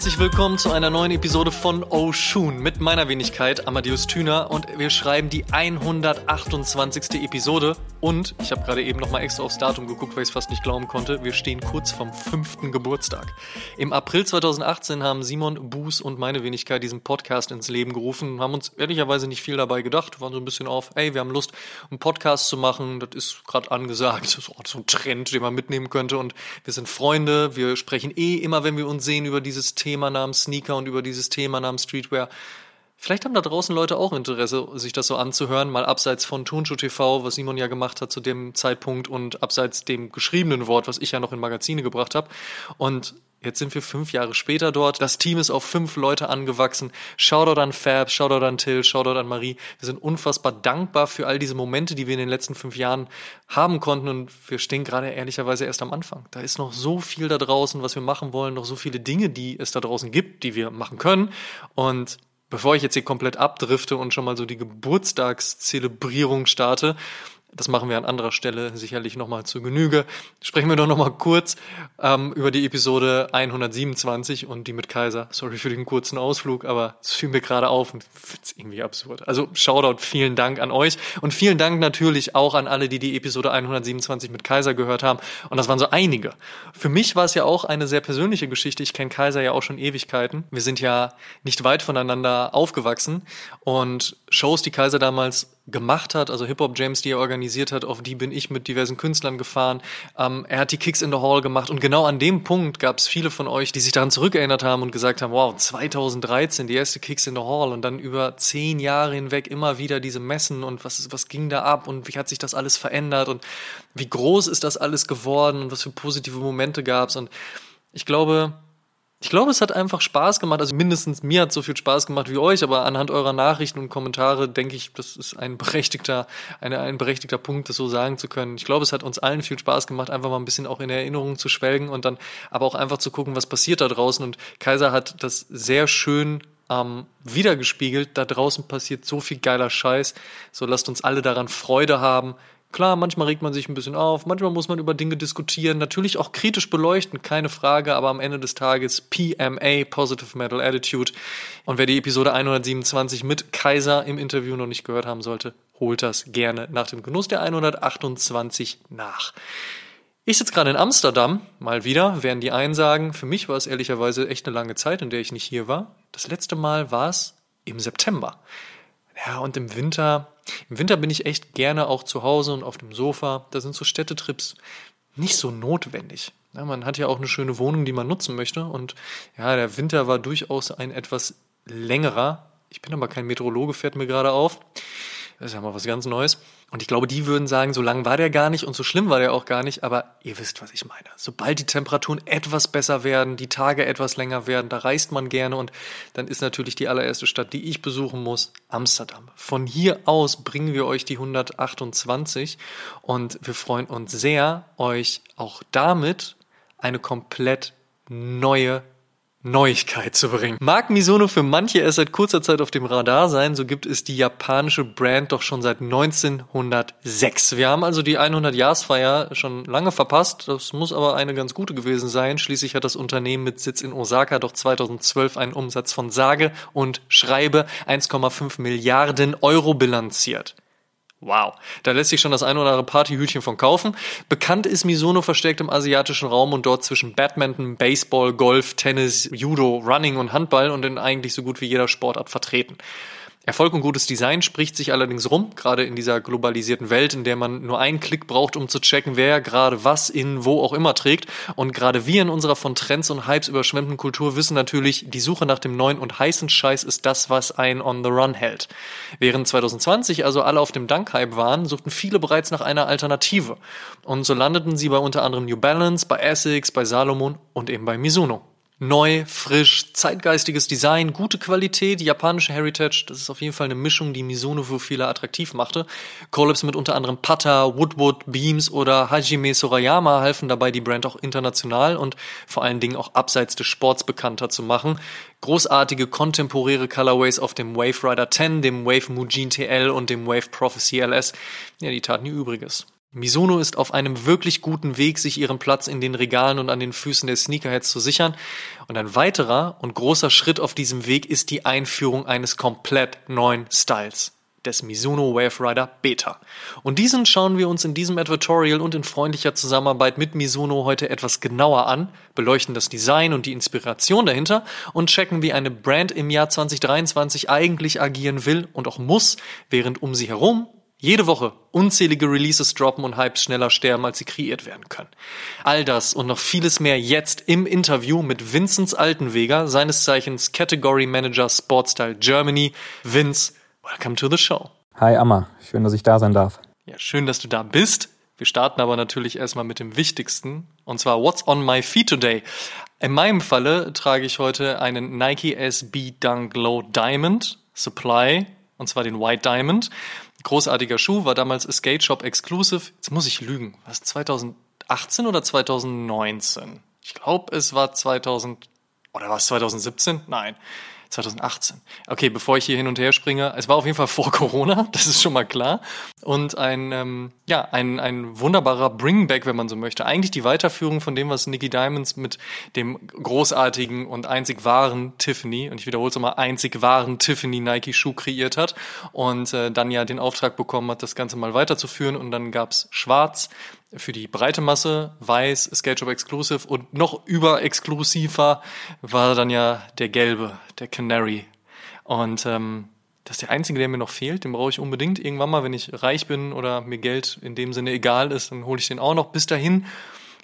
herzlich willkommen zu einer neuen Episode von Oshun mit meiner Wenigkeit Amadeus Thüner. Und wir schreiben die 128. Episode. Und ich habe gerade eben noch mal extra aufs Datum geguckt, weil ich es fast nicht glauben konnte. Wir stehen kurz vom fünften Geburtstag. Im April 2018 haben Simon Buß und meine Wenigkeit diesen Podcast ins Leben gerufen, haben uns ehrlicherweise nicht viel dabei gedacht, wir waren so ein bisschen auf, ey, wir haben Lust, einen Podcast zu machen, das ist gerade angesagt, das ist so ein Trend, den man mitnehmen könnte. Und wir sind Freunde, wir sprechen eh immer, wenn wir uns sehen, über dieses Thema namens Sneaker und über dieses Thema namens Streetwear. Vielleicht haben da draußen Leute auch Interesse, sich das so anzuhören, mal abseits von Turnschuh TV, was Simon ja gemacht hat zu dem Zeitpunkt und abseits dem geschriebenen Wort, was ich ja noch in Magazine gebracht habe. Und Jetzt sind wir fünf Jahre später dort. Das Team ist auf fünf Leute angewachsen. Shoutout an Fab, Shoutout an Till, Shoutout an Marie. Wir sind unfassbar dankbar für all diese Momente, die wir in den letzten fünf Jahren haben konnten. Und wir stehen gerade ehrlicherweise erst am Anfang. Da ist noch so viel da draußen, was wir machen wollen, noch so viele Dinge, die es da draußen gibt, die wir machen können. Und bevor ich jetzt hier komplett abdrifte und schon mal so die Geburtstagszelebrierung starte, das machen wir an anderer Stelle sicherlich nochmal zu Genüge. Sprechen wir doch nochmal kurz ähm, über die Episode 127 und die mit Kaiser. Sorry für den kurzen Ausflug, aber es fiel mir gerade auf und es irgendwie absurd. Also Shoutout, vielen Dank an euch und vielen Dank natürlich auch an alle, die die Episode 127 mit Kaiser gehört haben. Und das waren so einige. Für mich war es ja auch eine sehr persönliche Geschichte. Ich kenne Kaiser ja auch schon Ewigkeiten. Wir sind ja nicht weit voneinander aufgewachsen und Shows, die Kaiser damals gemacht hat, also Hip-Hop-Jams, die er organisiert hat, auf die bin ich mit diversen Künstlern gefahren. Ähm, er hat die Kicks in the Hall gemacht und genau an dem Punkt gab es viele von euch, die sich daran zurückerinnert haben und gesagt haben, wow, 2013, die erste Kicks in the Hall und dann über zehn Jahre hinweg immer wieder diese Messen und was, was ging da ab und wie hat sich das alles verändert und wie groß ist das alles geworden und was für positive Momente gab es und ich glaube, ich glaube, es hat einfach Spaß gemacht. Also mindestens mir hat so viel Spaß gemacht wie euch, aber anhand eurer Nachrichten und Kommentare denke ich, das ist ein berechtigter, eine, ein berechtigter Punkt, das so sagen zu können. Ich glaube, es hat uns allen viel Spaß gemacht, einfach mal ein bisschen auch in Erinnerungen zu schwelgen und dann aber auch einfach zu gucken, was passiert da draußen. Und Kaiser hat das sehr schön ähm, wiedergespiegelt. Da draußen passiert so viel geiler Scheiß. So lasst uns alle daran Freude haben. Klar, manchmal regt man sich ein bisschen auf, manchmal muss man über Dinge diskutieren, natürlich auch kritisch beleuchten, keine Frage, aber am Ende des Tages PMA, Positive Metal Attitude. Und wer die Episode 127 mit Kaiser im Interview noch nicht gehört haben sollte, holt das gerne nach dem Genuss der 128 nach. Ich sitze gerade in Amsterdam, mal wieder, werden die einen sagen, für mich war es ehrlicherweise echt eine lange Zeit, in der ich nicht hier war. Das letzte Mal war es im September. Ja, und im Winter, im Winter bin ich echt gerne auch zu Hause und auf dem Sofa. Da sind so Städtetrips nicht so notwendig. Ja, man hat ja auch eine schöne Wohnung, die man nutzen möchte. Und ja, der Winter war durchaus ein etwas längerer. Ich bin aber kein Meteorologe, fährt mir gerade auf. Das ist ja mal was ganz Neues. Und ich glaube, die würden sagen, so lang war der gar nicht und so schlimm war der auch gar nicht, aber ihr wisst, was ich meine. Sobald die Temperaturen etwas besser werden, die Tage etwas länger werden, da reist man gerne und dann ist natürlich die allererste Stadt, die ich besuchen muss, Amsterdam. Von hier aus bringen wir euch die 128 und wir freuen uns sehr, euch auch damit eine komplett neue Neuigkeit zu bringen. Mag Misono für manche erst seit kurzer Zeit auf dem Radar sein, so gibt es die japanische Brand doch schon seit 1906. Wir haben also die 100-Jahresfeier schon lange verpasst. Das muss aber eine ganz gute gewesen sein. Schließlich hat das Unternehmen mit Sitz in Osaka doch 2012 einen Umsatz von sage und schreibe 1,5 Milliarden Euro bilanziert. Wow, da lässt sich schon das ein oder andere Partyhütchen von kaufen. Bekannt ist Misono verstärkt im asiatischen Raum und dort zwischen Badminton, Baseball, Golf, Tennis, Judo, Running und Handball und in eigentlich so gut wie jeder Sportart vertreten. Erfolg und gutes Design spricht sich allerdings rum, gerade in dieser globalisierten Welt, in der man nur einen Klick braucht, um zu checken, wer gerade was in wo auch immer trägt. Und gerade wir in unserer von Trends und Hypes überschwemmten Kultur wissen natürlich, die Suche nach dem neuen und heißen Scheiß ist das, was einen on the run hält. Während 2020 also alle auf dem Dunk-Hype waren, suchten viele bereits nach einer Alternative. Und so landeten sie bei unter anderem New Balance, bei Essex, bei Salomon und eben bei Mizuno. Neu, frisch, zeitgeistiges Design, gute Qualität, japanische Heritage, das ist auf jeden Fall eine Mischung, die Misono für viele attraktiv machte. Collabs mit unter anderem Pata, Woodwood, Beams oder Hajime Sorayama halfen dabei, die Brand auch international und vor allen Dingen auch abseits des Sports bekannter zu machen. Großartige kontemporäre Colorways auf dem Wave Rider 10, dem Wave Mujin TL und dem Wave Prophecy LS, ja, die taten ihr Übriges. Mizuno ist auf einem wirklich guten Weg, sich ihren Platz in den Regalen und an den Füßen der Sneakerheads zu sichern. Und ein weiterer und großer Schritt auf diesem Weg ist die Einführung eines komplett neuen Styles des Mizuno Wave Rider Beta. Und diesen schauen wir uns in diesem Advertorial und in freundlicher Zusammenarbeit mit Mizuno heute etwas genauer an, beleuchten das Design und die Inspiration dahinter und checken, wie eine Brand im Jahr 2023 eigentlich agieren will und auch muss, während um sie herum jede Woche unzählige Releases droppen und Hypes schneller sterben, als sie kreiert werden können. All das und noch vieles mehr jetzt im Interview mit Vinzenz Altenweger, seines Zeichens Category Manager Sportstyle Germany. Vince, welcome to the show. Hi Amma, schön, dass ich da sein darf. Ja, schön, dass du da bist. Wir starten aber natürlich erstmal mit dem Wichtigsten, und zwar What's on my feet today? In meinem Falle trage ich heute einen Nike SB Dunk Low Diamond Supply, und zwar den White Diamond. Großartiger Schuh, war damals Skate Shop Exclusive. Jetzt muss ich lügen. Was, 2018 oder 2019? Ich glaube, es war 2000, oder war es 2017? Nein. 2018. Okay, bevor ich hier hin und her springe, es war auf jeden Fall vor Corona, das ist schon mal klar. Und ein, ähm, ja, ein, ein wunderbarer Bringback, wenn man so möchte. Eigentlich die Weiterführung von dem, was Nicky Diamonds mit dem großartigen und einzig wahren Tiffany, und ich wiederhole es nochmal, einzig wahren Tiffany Nike Schuh kreiert hat und äh, dann ja den Auftrag bekommen hat, das Ganze mal weiterzuführen. Und dann gab's Schwarz, für die breite Masse, weiß, SketchUp Exclusive und noch überexklusiver war dann ja der gelbe, der Canary. Und ähm, das ist der einzige, der mir noch fehlt. Den brauche ich unbedingt irgendwann mal, wenn ich reich bin oder mir Geld in dem Sinne egal ist, dann hole ich den auch noch. Bis dahin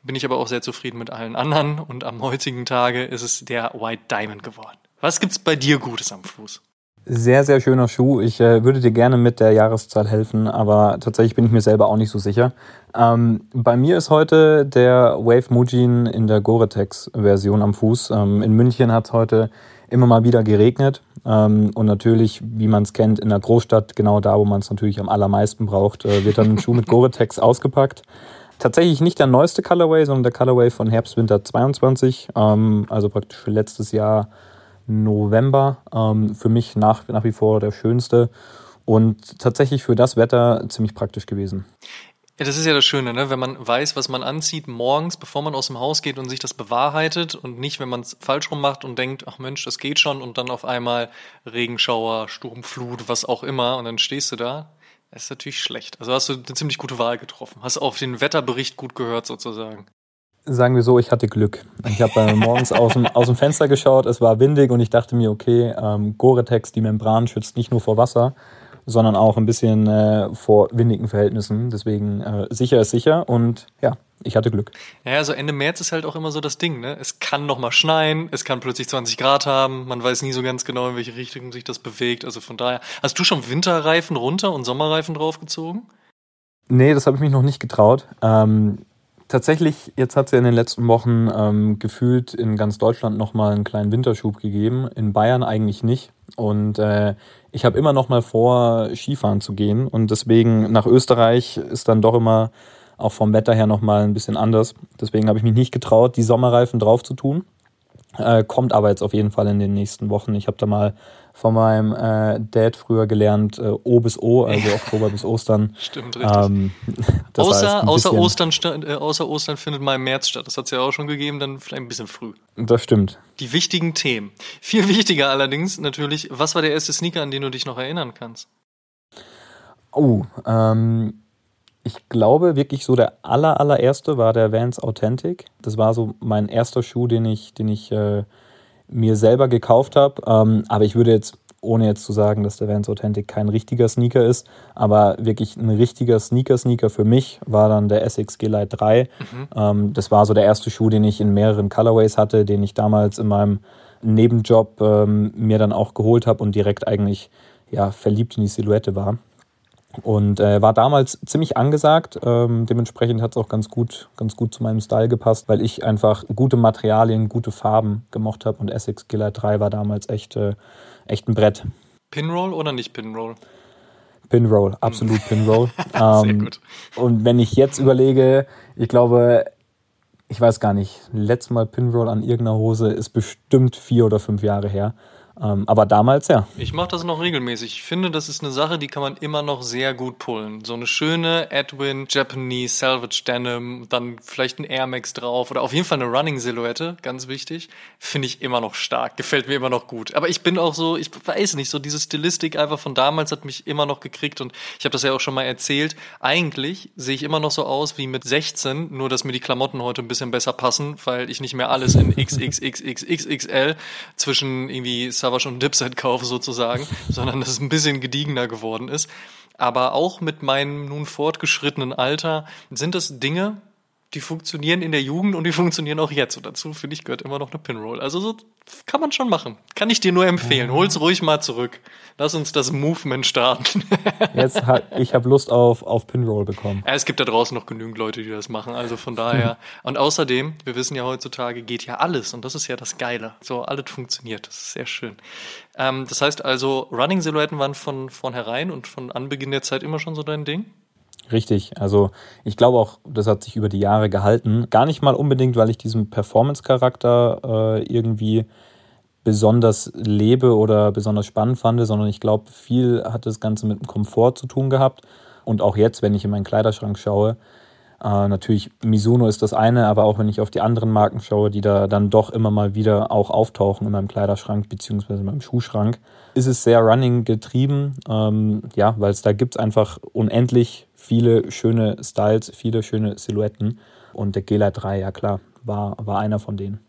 bin ich aber auch sehr zufrieden mit allen anderen und am heutigen Tage ist es der White Diamond geworden. Was gibt's bei dir Gutes am Fuß? Sehr, sehr schöner Schuh. Ich äh, würde dir gerne mit der Jahreszahl helfen, aber tatsächlich bin ich mir selber auch nicht so sicher. Ähm, bei mir ist heute der Wave Mujin in der Gore-Tex-Version am Fuß. Ähm, in München hat es heute immer mal wieder geregnet. Ähm, und natürlich, wie man es kennt, in der Großstadt, genau da, wo man es natürlich am allermeisten braucht, äh, wird dann ein Schuh mit Gore-Tex ausgepackt. Tatsächlich nicht der neueste Colorway, sondern der Colorway von Herbst-Winter 22, ähm, also praktisch letztes Jahr November. Ähm, für mich nach, nach wie vor der schönste und tatsächlich für das Wetter ziemlich praktisch gewesen. Ja, das ist ja das Schöne, ne? wenn man weiß, was man anzieht morgens, bevor man aus dem Haus geht und sich das bewahrheitet und nicht, wenn man es falsch rum macht und denkt, ach Mensch, das geht schon und dann auf einmal Regenschauer, Sturmflut, was auch immer und dann stehst du da. Das ist natürlich schlecht. Also hast du eine ziemlich gute Wahl getroffen. Hast auf den Wetterbericht gut gehört sozusagen. Sagen wir so, ich hatte Glück. Ich habe äh, morgens aus dem, aus dem Fenster geschaut, es war windig und ich dachte mir, okay, ähm, Gore-Tex, die Membran schützt nicht nur vor Wasser, sondern auch ein bisschen äh, vor windigen Verhältnissen. Deswegen äh, sicher ist sicher und ja, ich hatte Glück. Ja, also Ende März ist halt auch immer so das Ding, ne? Es kann noch mal schneien, es kann plötzlich 20 Grad haben, man weiß nie so ganz genau, in welche Richtung sich das bewegt. Also von daher, hast du schon Winterreifen runter und Sommerreifen draufgezogen? Nee, das habe ich mich noch nicht getraut. Ähm, Tatsächlich, jetzt hat es ja in den letzten Wochen ähm, gefühlt in ganz Deutschland nochmal einen kleinen Winterschub gegeben, in Bayern eigentlich nicht. Und äh, ich habe immer noch mal vor, Skifahren zu gehen. Und deswegen nach Österreich ist dann doch immer auch vom Wetter her nochmal ein bisschen anders. Deswegen habe ich mich nicht getraut, die Sommerreifen drauf zu tun. Äh, kommt aber jetzt auf jeden Fall in den nächsten Wochen. Ich habe da mal von meinem äh, Dad früher gelernt, äh, O bis O, also Oktober bis Ostern. Stimmt, richtig. Ähm, außer, außer, Ostern, äh, außer Ostern findet mal im März statt. Das hat es ja auch schon gegeben, dann vielleicht ein bisschen früh. Das stimmt. Die wichtigen Themen. Viel wichtiger allerdings natürlich, was war der erste Sneaker, an den du dich noch erinnern kannst? Oh, ähm, ich glaube wirklich so der aller, allererste war der Vans Authentic. Das war so mein erster Schuh, den ich, den ich äh, mir selber gekauft habe. Ähm, aber ich würde jetzt, ohne jetzt zu sagen, dass der Vans Authentic kein richtiger Sneaker ist, aber wirklich ein richtiger Sneaker-Sneaker für mich war dann der Essex G-Lite 3. Mhm. Ähm, das war so der erste Schuh, den ich in mehreren Colorways hatte, den ich damals in meinem Nebenjob ähm, mir dann auch geholt habe und direkt eigentlich ja, verliebt in die Silhouette war. Und äh, war damals ziemlich angesagt. Ähm, dementsprechend hat es auch ganz gut, ganz gut zu meinem Style gepasst, weil ich einfach gute Materialien, gute Farben gemocht habe. Und Essex Killer 3 war damals echt, äh, echt ein Brett. Pinroll oder nicht Pinroll? Pinroll, absolut Pinroll. ähm, Sehr gut. Und wenn ich jetzt überlege, ich glaube, ich weiß gar nicht, letztes Mal Pinroll an irgendeiner Hose ist bestimmt vier oder fünf Jahre her. Ähm, aber damals ja. Ich mache das noch regelmäßig. Ich finde, das ist eine Sache, die kann man immer noch sehr gut pullen. So eine schöne Edwin Japanese Salvage Denim, dann vielleicht ein Air Max drauf oder auf jeden Fall eine Running Silhouette, ganz wichtig. Finde ich immer noch stark. Gefällt mir immer noch gut. Aber ich bin auch so, ich weiß nicht, so diese Stilistik einfach von damals hat mich immer noch gekriegt und ich habe das ja auch schon mal erzählt. Eigentlich sehe ich immer noch so aus wie mit 16, nur dass mir die Klamotten heute ein bisschen besser passen, weil ich nicht mehr alles in XXXXXXL zwischen irgendwie Savage und Dipset kaufe sozusagen, sondern dass es ein bisschen gediegener geworden ist. Aber auch mit meinem nun fortgeschrittenen Alter sind das Dinge, die funktionieren in der Jugend und die funktionieren auch jetzt. Und dazu, finde ich, gehört immer noch eine Pinroll. Also so kann man schon machen. Kann ich dir nur empfehlen. Hol's ruhig mal zurück. Lass uns das Movement starten. Jetzt hat, ich habe Lust auf, auf Pinroll bekommen. Ja, es gibt da draußen noch genügend Leute, die das machen. Also von daher. Und außerdem, wir wissen ja heutzutage, geht ja alles. Und das ist ja das Geile. So, alles funktioniert. Das ist sehr schön. Ähm, das heißt also, Running-Silhouetten waren von vornherein und von Anbeginn der Zeit immer schon so dein Ding? Richtig, also ich glaube auch, das hat sich über die Jahre gehalten. Gar nicht mal unbedingt, weil ich diesen Performance-Charakter äh, irgendwie besonders lebe oder besonders spannend fand, sondern ich glaube, viel hat das Ganze mit dem Komfort zu tun gehabt. Und auch jetzt, wenn ich in meinen Kleiderschrank schaue, äh, natürlich Mizuno ist das eine, aber auch wenn ich auf die anderen Marken schaue, die da dann doch immer mal wieder auch auftauchen in meinem Kleiderschrank beziehungsweise in meinem Schuhschrank, ist es sehr Running getrieben, ähm, ja, weil es da gibt es einfach unendlich viele schöne Styles, viele schöne Silhouetten. Und der Gela 3, ja klar, war, war einer von denen.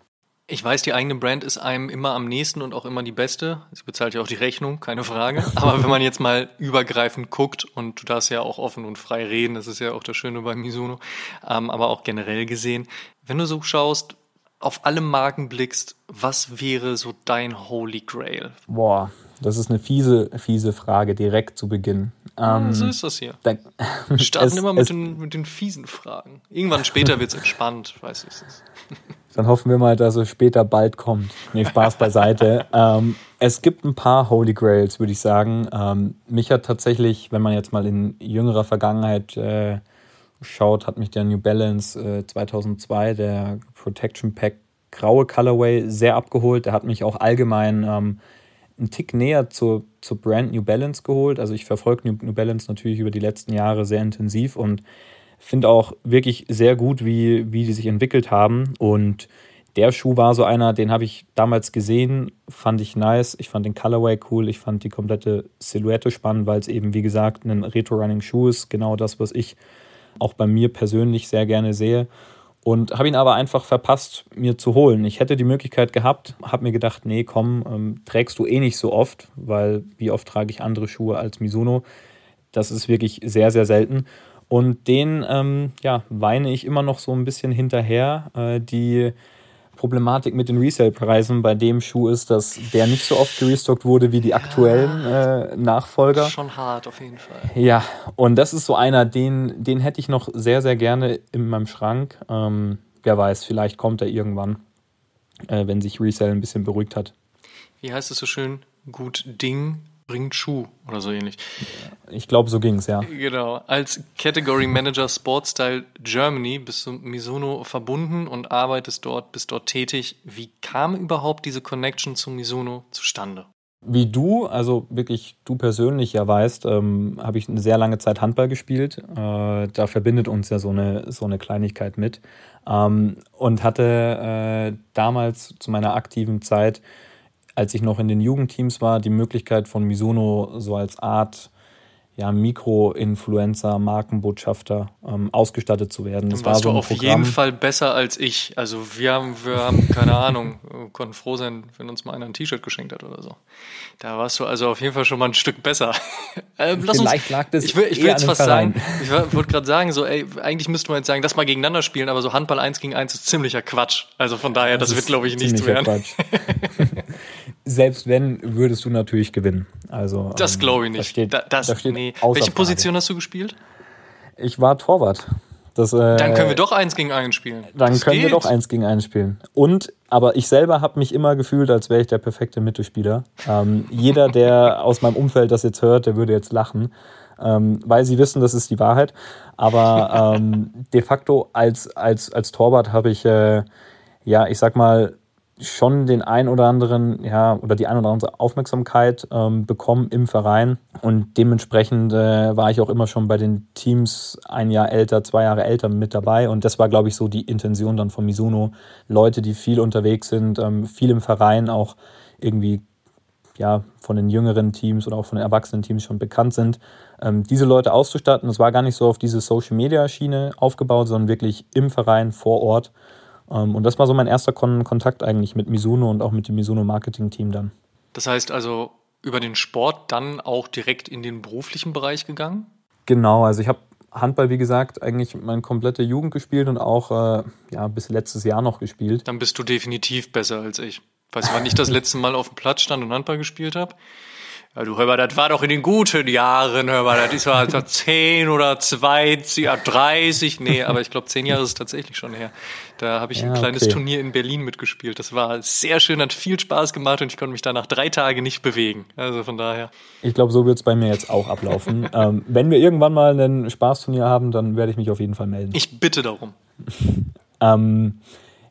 Ich weiß, die eigene Brand ist einem immer am nächsten und auch immer die beste. Sie bezahlt ja auch die Rechnung, keine Frage. Aber wenn man jetzt mal übergreifend guckt und du darfst ja auch offen und frei reden, das ist ja auch das Schöne bei Mizuno, ähm, aber auch generell gesehen, wenn du so schaust, auf alle Marken blickst, was wäre so dein Holy Grail? Boah, das ist eine fiese, fiese Frage direkt zu Beginn. Ähm, so ist das hier. Da, Wir starten es, immer mit, es, den, mit den fiesen Fragen. Irgendwann später wird es entspannt, weiß ich es. Dann hoffen wir mal, dass es später bald kommt. Nee, Spaß beiseite. ähm, es gibt ein paar Holy Grails, würde ich sagen. Ähm, mich hat tatsächlich, wenn man jetzt mal in jüngerer Vergangenheit äh, schaut, hat mich der New Balance äh, 2002, der Protection Pack graue Colorway, sehr abgeholt. Der hat mich auch allgemein ähm, einen Tick näher zur, zur Brand New Balance geholt. Also ich verfolge New, New Balance natürlich über die letzten Jahre sehr intensiv und finde auch wirklich sehr gut, wie, wie die sich entwickelt haben. Und der Schuh war so einer, den habe ich damals gesehen, fand ich nice. Ich fand den Colorway cool, ich fand die komplette Silhouette spannend, weil es eben, wie gesagt, ein Retro-Running-Schuh ist. Genau das, was ich auch bei mir persönlich sehr gerne sehe und habe ihn aber einfach verpasst, mir zu holen. Ich hätte die Möglichkeit gehabt, habe mir gedacht, nee, komm, ähm, trägst du eh nicht so oft, weil wie oft trage ich andere Schuhe als Mizuno. Das ist wirklich sehr, sehr selten. Und den ähm, ja, weine ich immer noch so ein bisschen hinterher. Äh, die Problematik mit den Resale-Preisen bei dem Schuh ist, dass der nicht so oft gerestockt wurde wie die aktuellen äh, Nachfolger. Schon hart auf jeden Fall. Ja, und das ist so einer, den, den hätte ich noch sehr, sehr gerne in meinem Schrank. Ähm, wer weiß, vielleicht kommt er irgendwann, äh, wenn sich Resale ein bisschen beruhigt hat. Wie heißt es so schön? Gut Ding bringt Schuh oder so ähnlich. Ich glaube, so ging es, ja. Genau. Als Category Manager Sportstyle Germany bist du Mizuno verbunden und arbeitest dort, bist dort tätig. Wie kam überhaupt diese Connection zu Mizuno zustande? Wie du, also wirklich du persönlich ja weißt, ähm, habe ich eine sehr lange Zeit Handball gespielt. Äh, da verbindet uns ja so eine, so eine Kleinigkeit mit. Ähm, und hatte äh, damals zu meiner aktiven Zeit als ich noch in den Jugendteams war, die Möglichkeit von Misono so als Art ja, Mikro-Influencer, Markenbotschafter ähm, ausgestattet zu werden. Das Dann warst war so du auf Programm. jeden Fall besser als ich. Also wir haben, wir haben keine Ahnung, konnten froh sein, wenn uns mal einer ein T-Shirt geschenkt hat oder so. Da warst du also auf jeden Fall schon mal ein Stück besser. ähm, Vielleicht uns, lag das Ich will, ich will jetzt fast Verein. sagen, ich wollte gerade sagen, so, ey, eigentlich müsste man jetzt sagen, das mal gegeneinander spielen, aber so Handball 1 gegen 1 ist ziemlicher Quatsch. Also von daher, das, das wird, glaube ich, nichts werden. Selbst wenn, würdest du natürlich gewinnen. Also, das ähm, glaube ich nicht. Da steht, da, das, da steht nee. Welche Position hast du gespielt? Ich war Torwart. Das, äh, dann können wir doch eins gegen eins spielen. Dann das können geht. wir doch eins gegen eins spielen. Und, aber ich selber habe mich immer gefühlt, als wäre ich der perfekte Mittelspieler. Ähm, jeder, der aus meinem Umfeld das jetzt hört, der würde jetzt lachen, ähm, weil sie wissen, das ist die Wahrheit. Aber ähm, de facto als, als, als Torwart habe ich, äh, ja, ich sag mal, schon den ein oder anderen, ja, oder die ein oder andere Aufmerksamkeit ähm, bekommen im Verein. Und dementsprechend äh, war ich auch immer schon bei den Teams ein Jahr älter, zwei Jahre älter mit dabei. Und das war, glaube ich, so die Intention dann von Mizuno. Leute, die viel unterwegs sind, ähm, viel im Verein auch irgendwie ja, von den jüngeren Teams oder auch von den erwachsenen Teams schon bekannt sind, ähm, diese Leute auszustatten. Das war gar nicht so auf diese Social-Media-Schiene aufgebaut, sondern wirklich im Verein vor Ort. Ähm, und das war so mein erster Kon Kontakt eigentlich mit Mizuno und auch mit dem Mizuno-Marketing-Team dann. Das heißt also über den Sport dann auch direkt in den beruflichen Bereich gegangen? Genau, also ich habe Handball, wie gesagt, eigentlich meine komplette Jugend gespielt und auch äh, ja, bis letztes Jahr noch gespielt. Dann bist du definitiv besser als ich. Weiß wann ich das letzte Mal auf dem Platz stand und Handball gespielt habe? Ja, du hör mal, das war doch in den guten Jahren, hör mal, das ist war also 10 oder 20, 30, nee, aber ich glaube 10 Jahre ist es tatsächlich schon her. Da habe ich ja, ein kleines okay. Turnier in Berlin mitgespielt. Das war sehr schön, hat viel Spaß gemacht und ich konnte mich da nach drei Tagen nicht bewegen. Also von daher. Ich glaube, so wird es bei mir jetzt auch ablaufen. ähm, wenn wir irgendwann mal ein Spaßturnier haben, dann werde ich mich auf jeden Fall melden. Ich bitte darum. ähm,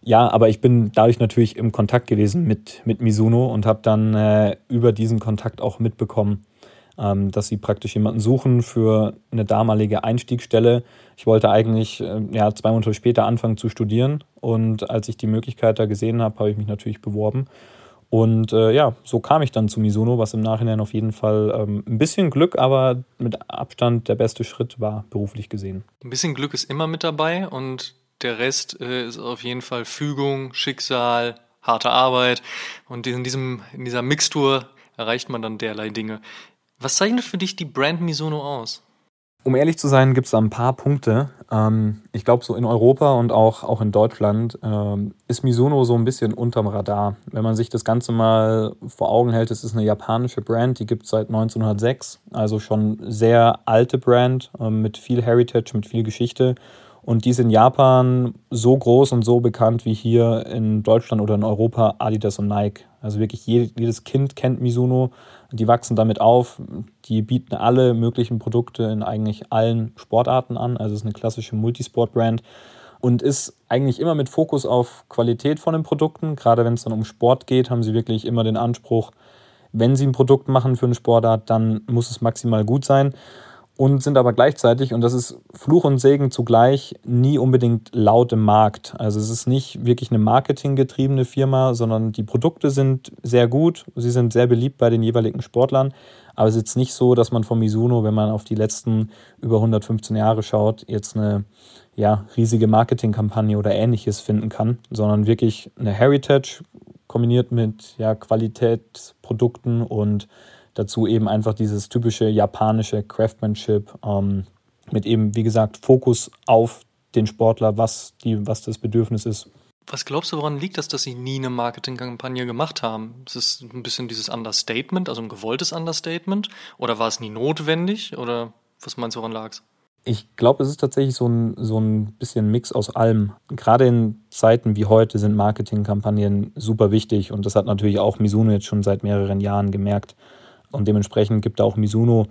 ja, aber ich bin dadurch natürlich im Kontakt gewesen mit, mit Mizuno und habe dann äh, über diesen Kontakt auch mitbekommen, ähm, dass sie praktisch jemanden suchen für eine damalige Einstiegsstelle. Ich wollte eigentlich äh, ja, zwei Monate später anfangen zu studieren und als ich die Möglichkeit da gesehen habe, habe ich mich natürlich beworben. Und äh, ja, so kam ich dann zu Mizuno, was im Nachhinein auf jeden Fall ähm, ein bisschen Glück, aber mit Abstand der beste Schritt war, beruflich gesehen. Ein bisschen Glück ist immer mit dabei und der Rest äh, ist auf jeden Fall Fügung, Schicksal, harte Arbeit. Und in, diesem, in dieser Mixtur erreicht man dann derlei Dinge. Was zeichnet für dich die Brand Misono aus? Um ehrlich zu sein, gibt es da ein paar Punkte. Ähm, ich glaube, so in Europa und auch, auch in Deutschland ähm, ist Misono so ein bisschen unterm Radar. Wenn man sich das Ganze mal vor Augen hält, es ist eine japanische Brand, die gibt es seit 1906. Also schon sehr alte Brand ähm, mit viel Heritage, mit viel Geschichte. Und die ist in Japan so groß und so bekannt wie hier in Deutschland oder in Europa Adidas und Nike. Also wirklich jedes Kind kennt Mizuno. Die wachsen damit auf. Die bieten alle möglichen Produkte in eigentlich allen Sportarten an. Also es ist eine klassische Multisport-Brand und ist eigentlich immer mit Fokus auf Qualität von den Produkten. Gerade wenn es dann um Sport geht, haben sie wirklich immer den Anspruch, wenn sie ein Produkt machen für eine Sportart, dann muss es maximal gut sein und sind aber gleichzeitig, und das ist Fluch und Segen zugleich, nie unbedingt laut im Markt. Also es ist nicht wirklich eine marketinggetriebene Firma, sondern die Produkte sind sehr gut, sie sind sehr beliebt bei den jeweiligen Sportlern, aber es ist jetzt nicht so, dass man von Mizuno, wenn man auf die letzten über 115 Jahre schaut, jetzt eine ja, riesige Marketingkampagne oder ähnliches finden kann, sondern wirklich eine Heritage kombiniert mit ja, Qualitätsprodukten und Dazu eben einfach dieses typische japanische Craftsmanship ähm, mit eben, wie gesagt, Fokus auf den Sportler, was, die, was das Bedürfnis ist. Was glaubst du, woran liegt das, dass sie nie eine Marketingkampagne gemacht haben? Ist es ein bisschen dieses Understatement, also ein gewolltes Understatement? Oder war es nie notwendig? Oder was meinst du, woran lag es? Ich glaube, es ist tatsächlich so ein, so ein bisschen Mix aus allem. Gerade in Zeiten wie heute sind Marketingkampagnen super wichtig und das hat natürlich auch Mizuno jetzt schon seit mehreren Jahren gemerkt. Und dementsprechend gibt auch Mizuno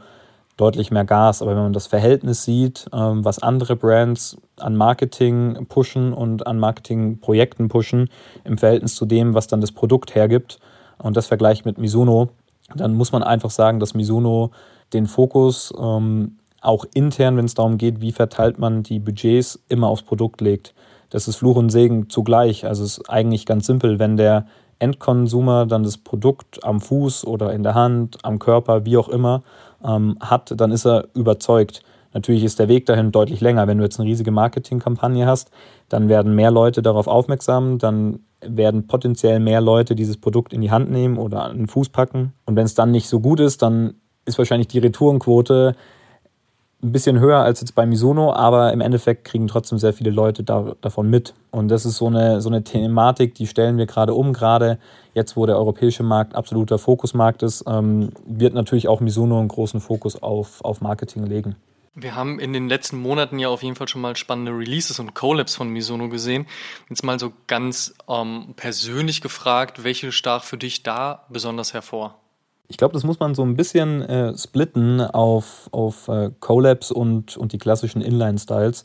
deutlich mehr Gas. Aber wenn man das Verhältnis sieht, ähm, was andere Brands an Marketing pushen und an Marketingprojekten pushen, im Verhältnis zu dem, was dann das Produkt hergibt, und das vergleicht mit Mizuno, dann muss man einfach sagen, dass Mizuno den Fokus ähm, auch intern, wenn es darum geht, wie verteilt man die Budgets, immer aufs Produkt legt. Das ist Fluch und Segen zugleich. Also es ist eigentlich ganz simpel, wenn der Endkonsumer dann das Produkt am Fuß oder in der Hand, am Körper, wie auch immer, ähm, hat, dann ist er überzeugt. Natürlich ist der Weg dahin deutlich länger. Wenn du jetzt eine riesige Marketingkampagne hast, dann werden mehr Leute darauf aufmerksam, dann werden potenziell mehr Leute dieses Produkt in die Hand nehmen oder an den Fuß packen. Und wenn es dann nicht so gut ist, dann ist wahrscheinlich die Retourenquote ein bisschen höher als jetzt bei Misono, aber im Endeffekt kriegen trotzdem sehr viele Leute da, davon mit. Und das ist so eine, so eine Thematik, die stellen wir gerade um. Gerade jetzt, wo der europäische Markt absoluter Fokusmarkt ist, ähm, wird natürlich auch Misono einen großen Fokus auf, auf Marketing legen. Wir haben in den letzten Monaten ja auf jeden Fall schon mal spannende Releases und Collabs von Misono gesehen. Jetzt mal so ganz ähm, persönlich gefragt, welche stach für dich da besonders hervor? Ich glaube, das muss man so ein bisschen äh, splitten auf, auf äh, Collabs und, und die klassischen Inline-Styles,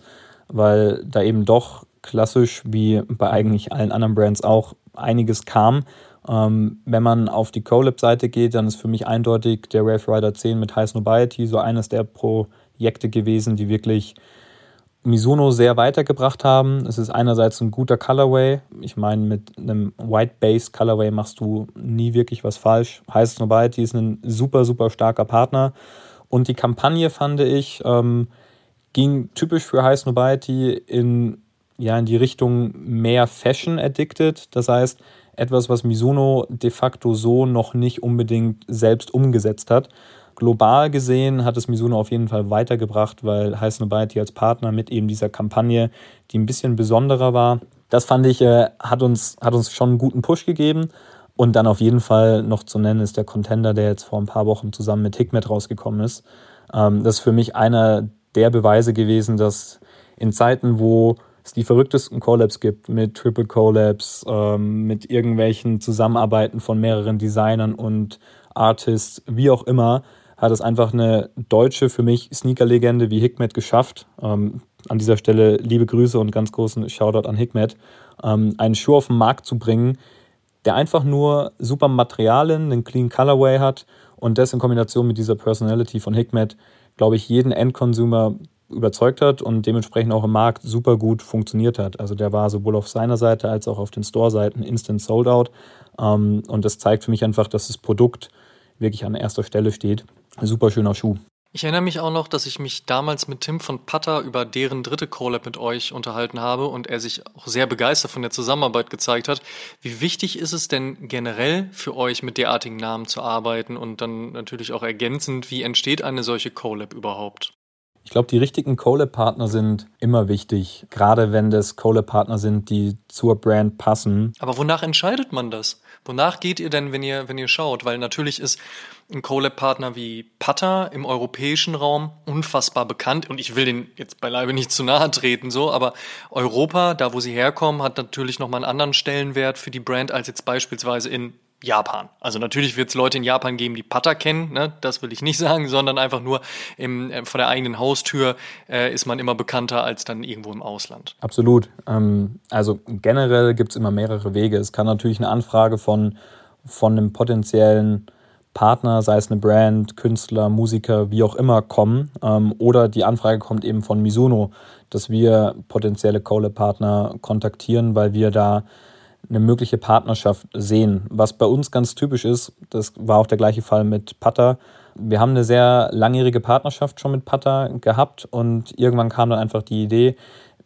weil da eben doch klassisch wie bei eigentlich allen anderen Brands auch einiges kam. Ähm, wenn man auf die Colab-Seite geht, dann ist für mich eindeutig der Wave Rider 10 mit High Snobiety so eines der Projekte gewesen, die wirklich Mizuno sehr weitergebracht haben. Es ist einerseits ein guter Colorway. Ich meine, mit einem White Base Colorway machst du nie wirklich was falsch. High Snobiety ist ein super, super starker Partner. Und die Kampagne fand ich, ähm, ging typisch für High Snobiety in, ja, in die Richtung mehr Fashion addicted. Das heißt, etwas, was Mizuno de facto so noch nicht unbedingt selbst umgesetzt hat. Global gesehen hat es Mizuno auf jeden Fall weitergebracht, weil High Snobiety als Partner mit eben dieser Kampagne, die ein bisschen besonderer war, das fand ich, äh, hat, uns, hat uns schon einen guten Push gegeben. Und dann auf jeden Fall noch zu nennen ist der Contender, der jetzt vor ein paar Wochen zusammen mit Hikmet rausgekommen ist. Ähm, das ist für mich einer der Beweise gewesen, dass in Zeiten, wo es die verrücktesten Collabs gibt, mit Triple Collabs, ähm, mit irgendwelchen Zusammenarbeiten von mehreren Designern und Artists, wie auch immer, hat es einfach eine deutsche, für mich Sneaker-Legende wie Hikmet geschafft. Ähm, an dieser Stelle liebe Grüße und ganz großen Shoutout an Hikmet, ähm, einen Schuh auf den Markt zu bringen, der einfach nur super Materialien, einen clean Colorway hat und das in Kombination mit dieser Personality von Hikmet, glaube ich, jeden Endconsumer überzeugt hat und dementsprechend auch im Markt super gut funktioniert hat. Also der war sowohl auf seiner Seite als auch auf den Store-Seiten instant sold out. Ähm, und das zeigt für mich einfach, dass das Produkt wirklich an erster Stelle steht. Super schöner Schuh. Ich erinnere mich auch noch, dass ich mich damals mit Tim von Putter über deren dritte Collab mit euch unterhalten habe und er sich auch sehr begeistert von der Zusammenarbeit gezeigt hat. Wie wichtig ist es denn generell für euch, mit derartigen Namen zu arbeiten und dann natürlich auch ergänzend, wie entsteht eine solche Collab überhaupt? Ich glaube, die richtigen Collab-Partner sind immer wichtig, gerade wenn das Collab-Partner sind, die zur Brand passen. Aber wonach entscheidet man das? Wonach geht ihr denn, wenn ihr, wenn ihr schaut? Weil natürlich ist ein Collab-Partner wie Pata im europäischen Raum unfassbar bekannt und ich will den jetzt beileibe nicht zu nahe treten, so, aber Europa, da wo sie herkommen, hat natürlich nochmal einen anderen Stellenwert für die Brand als jetzt beispielsweise in Japan. Also natürlich wird es Leute in Japan geben, die Putter kennen, ne? das will ich nicht sagen, sondern einfach nur im, äh, vor der eigenen Haustür äh, ist man immer bekannter als dann irgendwo im Ausland. Absolut. Ähm, also generell gibt es immer mehrere Wege. Es kann natürlich eine Anfrage von, von einem potenziellen Partner, sei es eine Brand, Künstler, Musiker, wie auch immer, kommen. Ähm, oder die Anfrage kommt eben von Mizuno, dass wir potenzielle Collab-Partner kontaktieren, weil wir da eine mögliche Partnerschaft sehen. Was bei uns ganz typisch ist, das war auch der gleiche Fall mit Pata. Wir haben eine sehr langjährige Partnerschaft schon mit Pata gehabt und irgendwann kam dann einfach die Idee,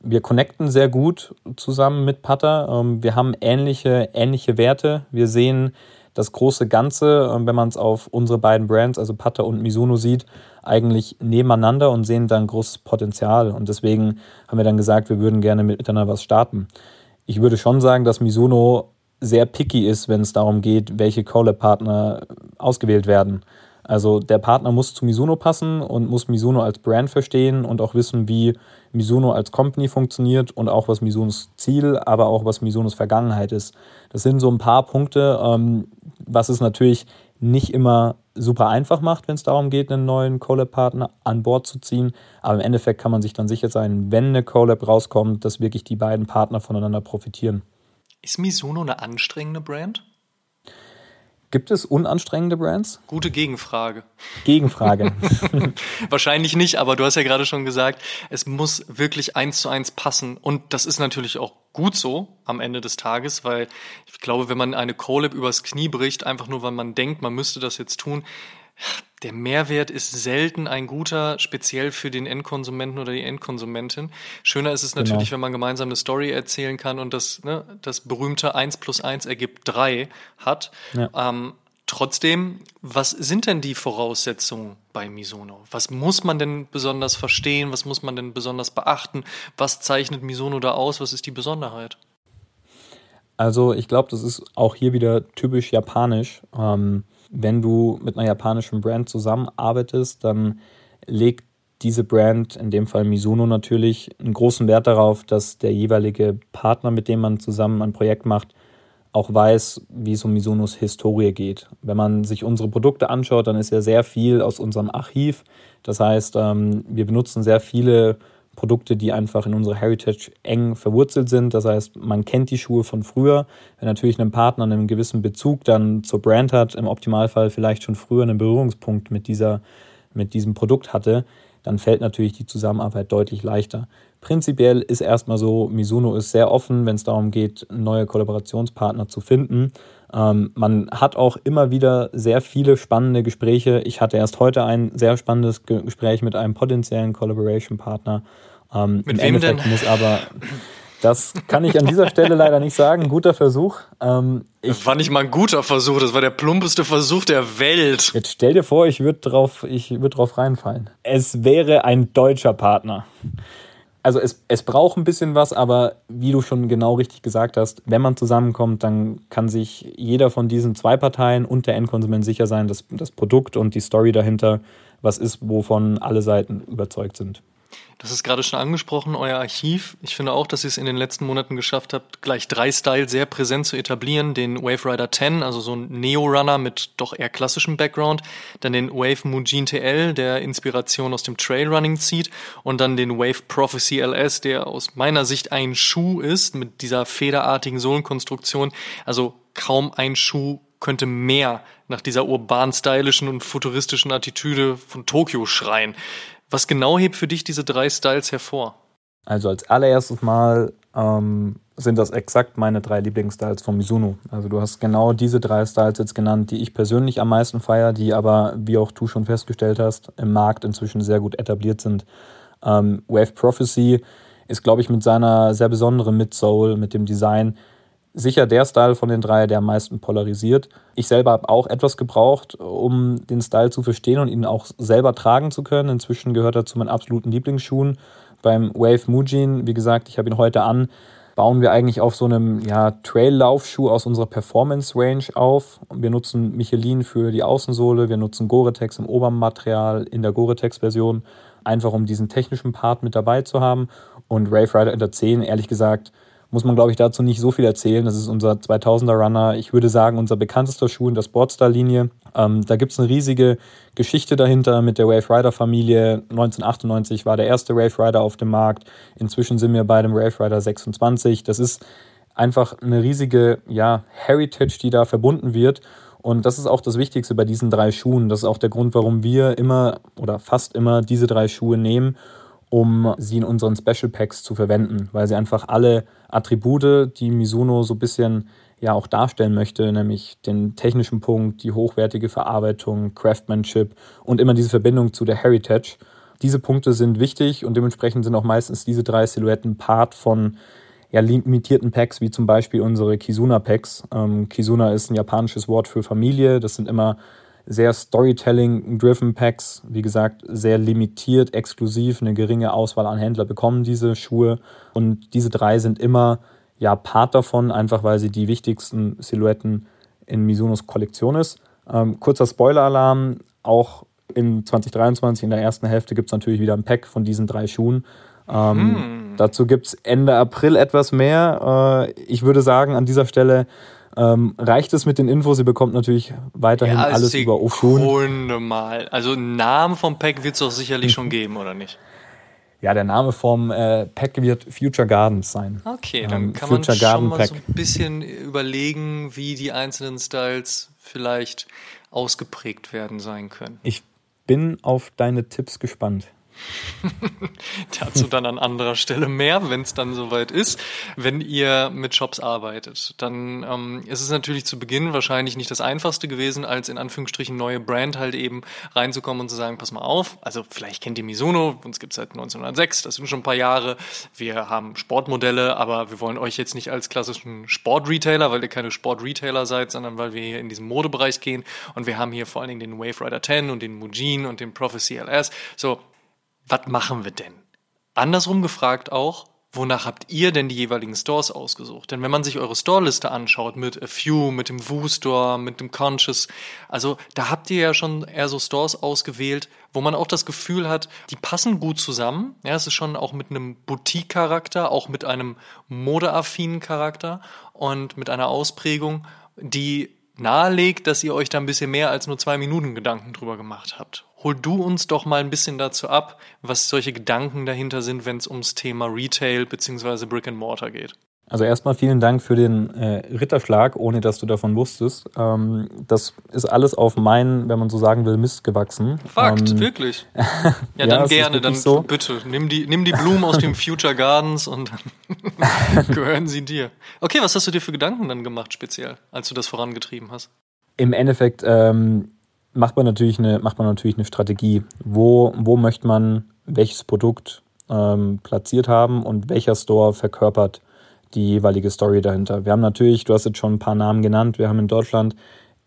wir connecten sehr gut zusammen mit Pata. Ähm, wir haben ähnliche, ähnliche Werte. Wir sehen das große Ganze, ähm, wenn man es auf unsere beiden Brands, also Pata und Mizuno sieht, eigentlich nebeneinander und sehen dann großes Potenzial. Und deswegen haben wir dann gesagt, wir würden gerne miteinander was starten ich würde schon sagen, dass Mizuno sehr picky ist, wenn es darum geht, welche Collab-Partner ausgewählt werden. Also der Partner muss zu Mizuno passen und muss Mizuno als Brand verstehen und auch wissen, wie Mizuno als Company funktioniert und auch was Mizunos Ziel, aber auch was Mizunos Vergangenheit ist. Das sind so ein paar Punkte, ähm, was es natürlich nicht immer super einfach macht, wenn es darum geht, einen neuen Collab-Partner an Bord zu ziehen. Aber im Endeffekt kann man sich dann sicher sein, wenn eine Collab rauskommt, dass wirklich die beiden Partner voneinander profitieren. Ist Mizuno eine anstrengende Brand? Gibt es unanstrengende Brands? Gute Gegenfrage. Gegenfrage. Wahrscheinlich nicht, aber du hast ja gerade schon gesagt, es muss wirklich eins zu eins passen. Und das ist natürlich auch gut so am Ende des Tages, weil ich glaube, wenn man eine Collab übers Knie bricht, einfach nur weil man denkt, man müsste das jetzt tun, der Mehrwert ist selten ein guter, speziell für den Endkonsumenten oder die Endkonsumentin. Schöner ist es natürlich, genau. wenn man gemeinsam eine Story erzählen kann und das, ne, das berühmte 1 plus 1 ergibt 3 hat. Ja. Ähm, trotzdem, was sind denn die Voraussetzungen bei Misono? Was muss man denn besonders verstehen? Was muss man denn besonders beachten? Was zeichnet Misono da aus? Was ist die Besonderheit? Also ich glaube, das ist auch hier wieder typisch japanisch. Ähm, wenn du mit einer japanischen Brand zusammenarbeitest, dann legt diese Brand, in dem Fall Mizuno natürlich, einen großen Wert darauf, dass der jeweilige Partner, mit dem man zusammen ein Projekt macht, auch weiß, wie es um Mizunos Historie geht. Wenn man sich unsere Produkte anschaut, dann ist ja sehr viel aus unserem Archiv. Das heißt, ähm, wir benutzen sehr viele Produkte, die einfach in unserer Heritage eng verwurzelt sind. Das heißt, man kennt die Schuhe von früher. Wenn natürlich ein Partner einen gewissen Bezug dann zur Brand hat, im Optimalfall vielleicht schon früher einen Berührungspunkt mit, dieser, mit diesem Produkt hatte, dann fällt natürlich die Zusammenarbeit deutlich leichter. Prinzipiell ist erstmal so, Mizuno ist sehr offen, wenn es darum geht, neue Kollaborationspartner zu finden. Ähm, man hat auch immer wieder sehr viele spannende Gespräche. Ich hatte erst heute ein sehr spannendes Gespräch mit einem potenziellen Collaboration-Partner. Ähm, mit wem Endeffekt denn? Muss aber das kann ich an dieser Stelle leider nicht sagen. Guter Versuch. Ähm, ich, war nicht mal ein guter Versuch, das war der plumpeste Versuch der Welt. Jetzt stell dir vor, ich würde drauf, ich würde drauf reinfallen. Es wäre ein deutscher Partner also es, es braucht ein bisschen was, aber wie du schon genau richtig gesagt hast, wenn man zusammenkommt, dann kann sich jeder von diesen zwei Parteien und der Endkonsument sicher sein, dass das Produkt und die Story dahinter was ist, wovon alle Seiten überzeugt sind. Das ist gerade schon angesprochen, euer Archiv. Ich finde auch, dass ihr es in den letzten Monaten geschafft habt, gleich drei Style sehr präsent zu etablieren. Den Wave Rider 10, also so ein Neo-Runner mit doch eher klassischem Background. Dann den Wave Mujin TL, der Inspiration aus dem Trailrunning zieht. Und dann den Wave Prophecy LS, der aus meiner Sicht ein Schuh ist mit dieser federartigen Sohlenkonstruktion. Also kaum ein Schuh könnte mehr nach dieser urban-stylischen und futuristischen Attitüde von Tokio schreien. Was genau hebt für dich diese drei Styles hervor? Also als allererstes Mal ähm, sind das exakt meine drei Lieblingsstyles von Mizuno. Also du hast genau diese drei Styles jetzt genannt, die ich persönlich am meisten feiere, die aber, wie auch du schon festgestellt hast, im Markt inzwischen sehr gut etabliert sind. Ähm, Wave Prophecy ist, glaube ich, mit seiner sehr besonderen Midsole, mit dem Design, sicher der Style von den drei, der am meisten polarisiert. Ich selber habe auch etwas gebraucht, um den Style zu verstehen und ihn auch selber tragen zu können. Inzwischen gehört er zu meinen absoluten Lieblingsschuhen. Beim Wave Mujin, wie gesagt, ich habe ihn heute an, bauen wir eigentlich auf so einem ja, Trail-Laufschuh aus unserer Performance-Range auf. Wir nutzen Michelin für die Außensohle, wir nutzen Gore-Tex im Obermaterial in der Gore-Tex-Version, einfach um diesen technischen Part mit dabei zu haben. Und Wave Rider Inter 10, ehrlich gesagt, muss man, glaube ich, dazu nicht so viel erzählen. Das ist unser 2000er Runner. Ich würde sagen, unser bekanntester Schuh in der Sportstar-Linie. Ähm, da gibt es eine riesige Geschichte dahinter mit der Wave Rider Familie. 1998 war der erste Wave Rider auf dem Markt. Inzwischen sind wir bei dem Wave Rider 26. Das ist einfach eine riesige ja, Heritage, die da verbunden wird. Und das ist auch das Wichtigste bei diesen drei Schuhen. Das ist auch der Grund, warum wir immer oder fast immer diese drei Schuhe nehmen um sie in unseren Special Packs zu verwenden, weil sie einfach alle Attribute, die Mizuno so ein bisschen ja auch darstellen möchte, nämlich den technischen Punkt, die hochwertige Verarbeitung, Craftsmanship und immer diese Verbindung zu der Heritage. Diese Punkte sind wichtig und dementsprechend sind auch meistens diese drei Silhouetten Part von ja, limitierten Packs, wie zum Beispiel unsere Kizuna Packs. Ähm, Kizuna ist ein japanisches Wort für Familie. Das sind immer sehr Storytelling-driven Packs. Wie gesagt, sehr limitiert, exklusiv, eine geringe Auswahl an Händler bekommen diese Schuhe. Und diese drei sind immer ja Part davon, einfach weil sie die wichtigsten Silhouetten in Misunos Kollektion ist. Ähm, kurzer Spoiler-Alarm, auch in 2023 in der ersten Hälfte gibt es natürlich wieder ein Pack von diesen drei Schuhen. Ähm, hm. Dazu gibt es Ende April etwas mehr. Äh, ich würde sagen, an dieser Stelle ähm, reicht es mit den Infos? Sie bekommt natürlich weiterhin ja, alles über Oshun. mal. Also einen Namen vom Pack wird es doch sicherlich schon geben, oder nicht? Ja, der Name vom äh, Pack wird Future Gardens sein. Okay, dann ähm, kann Future man Garden schon mal Pack. so ein bisschen überlegen, wie die einzelnen Styles vielleicht ausgeprägt werden sein können. Ich bin auf deine Tipps gespannt. Dazu dann an anderer Stelle mehr, wenn es dann soweit ist. Wenn ihr mit Shops arbeitet, dann ähm, ist es natürlich zu Beginn wahrscheinlich nicht das Einfachste gewesen, als in Anführungsstrichen neue Brand halt eben reinzukommen und zu sagen, pass mal auf, also vielleicht kennt ihr Mizuno, uns gibt es seit 1906, das sind schon ein paar Jahre. Wir haben Sportmodelle, aber wir wollen euch jetzt nicht als klassischen Sportretailer, weil ihr keine Sportretailer seid, sondern weil wir hier in diesen Modebereich gehen und wir haben hier vor allen Dingen den Wave Rider 10 und den Mujin und den Prophecy LS. So, was machen wir denn? Andersrum gefragt auch, wonach habt ihr denn die jeweiligen Stores ausgesucht? Denn wenn man sich eure Storeliste anschaut mit A Few, mit dem Woo Store, mit dem Conscious, also da habt ihr ja schon eher so Stores ausgewählt, wo man auch das Gefühl hat, die passen gut zusammen. Ja, es ist schon auch mit einem Boutique-Charakter, auch mit einem modeaffinen Charakter und mit einer Ausprägung, die nahelegt, dass ihr euch da ein bisschen mehr als nur zwei Minuten Gedanken drüber gemacht habt. hol du uns doch mal ein bisschen dazu ab, was solche Gedanken dahinter sind, wenn es ums Thema Retail bzw. Brick and Mortar geht. Also erstmal vielen Dank für den äh, Ritterschlag, ohne dass du davon wusstest. Ähm, das ist alles auf meinen, wenn man so sagen will, Mist gewachsen. Fakt, ähm, wirklich. Ja, dann ja, gerne, dann so. bitte. Nimm die, nimm die Blumen aus dem Future Gardens und dann gehören sie dir. Okay, was hast du dir für Gedanken dann gemacht, speziell, als du das vorangetrieben hast? Im Endeffekt ähm, macht man natürlich eine, macht man natürlich eine Strategie. Wo, wo möchte man welches Produkt ähm, platziert haben und welcher Store verkörpert die jeweilige Story dahinter. Wir haben natürlich, du hast jetzt schon ein paar Namen genannt, wir haben in Deutschland,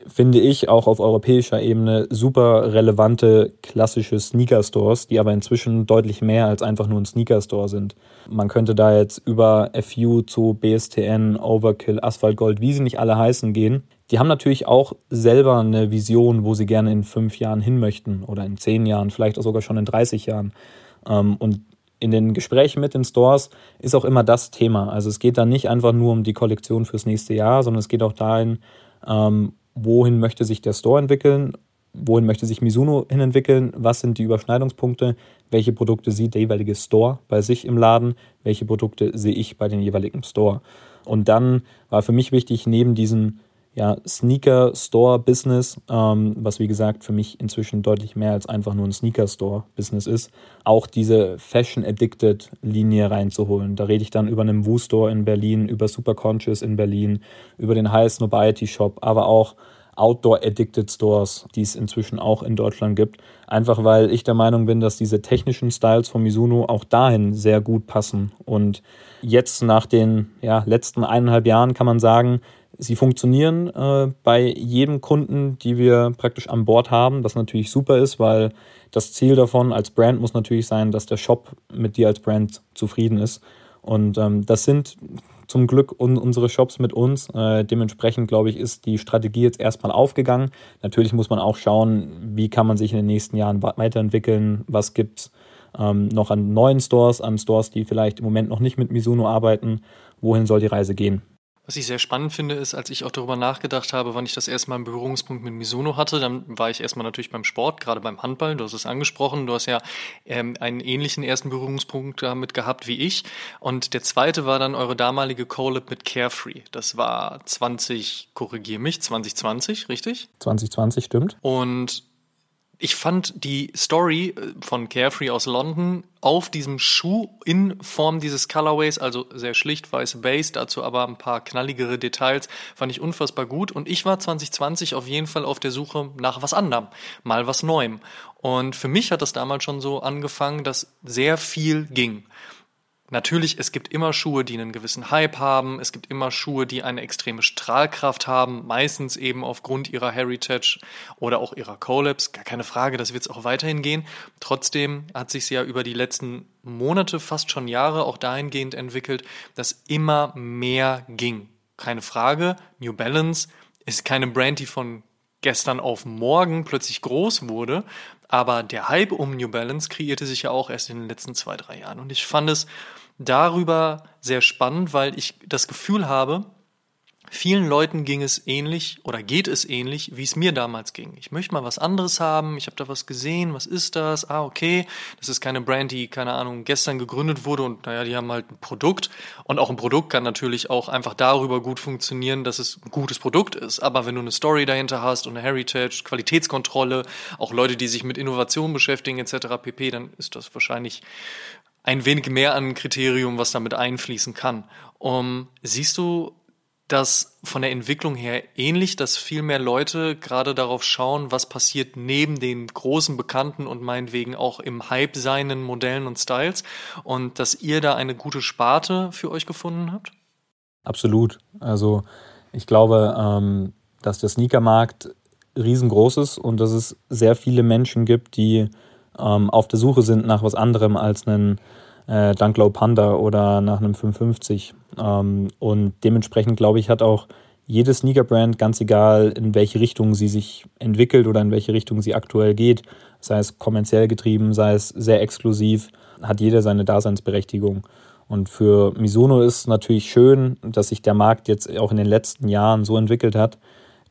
finde ich, auch auf europäischer Ebene super relevante klassische Sneaker-Stores, die aber inzwischen deutlich mehr als einfach nur ein Sneaker-Store sind. Man könnte da jetzt über FU zu BSTN, Overkill, Asphalt Gold, wie sie nicht alle heißen, gehen. Die haben natürlich auch selber eine Vision, wo sie gerne in fünf Jahren hin möchten oder in zehn Jahren, vielleicht auch sogar schon in 30 Jahren. Ähm, und in den Gesprächen mit den Stores ist auch immer das Thema. Also es geht da nicht einfach nur um die Kollektion fürs nächste Jahr, sondern es geht auch dahin, ähm, wohin möchte sich der Store entwickeln, wohin möchte sich Mizuno hin entwickeln, was sind die Überschneidungspunkte, welche Produkte sieht der jeweilige Store bei sich im Laden, welche Produkte sehe ich bei den jeweiligen Store. Und dann war für mich wichtig, neben diesen ja, Sneaker-Store-Business, ähm, was wie gesagt für mich inzwischen deutlich mehr als einfach nur ein Sneaker-Store-Business ist, auch diese Fashion-Addicted-Linie reinzuholen. Da rede ich dann über einen Woo-Store in Berlin, über Super Conscious in Berlin, über den High Snobiety Shop, aber auch Outdoor-Addicted Stores, die es inzwischen auch in Deutschland gibt. Einfach weil ich der Meinung bin, dass diese technischen Styles von Mizuno auch dahin sehr gut passen. Und jetzt nach den ja, letzten eineinhalb Jahren kann man sagen, Sie funktionieren äh, bei jedem Kunden, die wir praktisch an Bord haben, was natürlich super ist, weil das Ziel davon als Brand muss natürlich sein, dass der Shop mit dir als Brand zufrieden ist. Und ähm, das sind zum Glück un unsere Shops mit uns. Äh, dementsprechend, glaube ich, ist die Strategie jetzt erstmal aufgegangen. Natürlich muss man auch schauen, wie kann man sich in den nächsten Jahren weiterentwickeln, was gibt's ähm, noch an neuen Stores, an Stores, die vielleicht im Moment noch nicht mit Mizuno arbeiten. Wohin soll die Reise gehen? Was ich sehr spannend finde, ist, als ich auch darüber nachgedacht habe, wann ich das erste Mal einen Berührungspunkt mit Misono hatte, dann war ich erstmal natürlich beim Sport, gerade beim Handball. Du hast es angesprochen. Du hast ja ähm, einen ähnlichen ersten Berührungspunkt damit gehabt wie ich. Und der zweite war dann eure damalige Collab mit Carefree. Das war 20, korrigier mich, 2020, richtig? 2020, stimmt. Und ich fand die Story äh, von Carefree aus London auf diesem Schuh in Form dieses Colorways, also sehr schlicht weiße Base, dazu aber ein paar knalligere Details, fand ich unfassbar gut. Und ich war 2020 auf jeden Fall auf der Suche nach was anderem, mal was Neuem. Und für mich hat das damals schon so angefangen, dass sehr viel ging. Natürlich, es gibt immer Schuhe, die einen gewissen Hype haben. Es gibt immer Schuhe, die eine extreme Strahlkraft haben, meistens eben aufgrund ihrer Heritage oder auch ihrer Collabs. Gar keine Frage, das wird es auch weiterhin gehen. Trotzdem hat sich ja über die letzten Monate, fast schon Jahre auch dahingehend entwickelt, dass immer mehr ging. Keine Frage, New Balance ist keine Brand, die von gestern auf morgen plötzlich groß wurde, aber der Hype um New Balance kreierte sich ja auch erst in den letzten zwei, drei Jahren. Und ich fand es darüber sehr spannend, weil ich das Gefühl habe, Vielen Leuten ging es ähnlich oder geht es ähnlich, wie es mir damals ging. Ich möchte mal was anderes haben, ich habe da was gesehen, was ist das? Ah, okay, das ist keine Brand, die, keine Ahnung, gestern gegründet wurde und naja, die haben halt ein Produkt. Und auch ein Produkt kann natürlich auch einfach darüber gut funktionieren, dass es ein gutes Produkt ist. Aber wenn du eine Story dahinter hast und eine Heritage, Qualitätskontrolle, auch Leute, die sich mit Innovation beschäftigen etc. pp., dann ist das wahrscheinlich ein wenig mehr an Kriterium, was damit einfließen kann. Um, siehst du das von der Entwicklung her ähnlich, dass viel mehr Leute gerade darauf schauen, was passiert neben den großen Bekannten und meinetwegen auch im Hype seinen Modellen und Styles und dass ihr da eine gute Sparte für euch gefunden habt? Absolut. Also ich glaube, ähm, dass der Sneakermarkt riesengroß ist und dass es sehr viele Menschen gibt, die ähm, auf der Suche sind nach was anderem als einen äh, Dunklow Panda oder nach einem 550. Ähm, und dementsprechend, glaube ich, hat auch jede Sneaker-Brand, ganz egal in welche Richtung sie sich entwickelt oder in welche Richtung sie aktuell geht, sei es kommerziell getrieben, sei es sehr exklusiv, hat jeder seine Daseinsberechtigung. Und für Misono ist natürlich schön, dass sich der Markt jetzt auch in den letzten Jahren so entwickelt hat,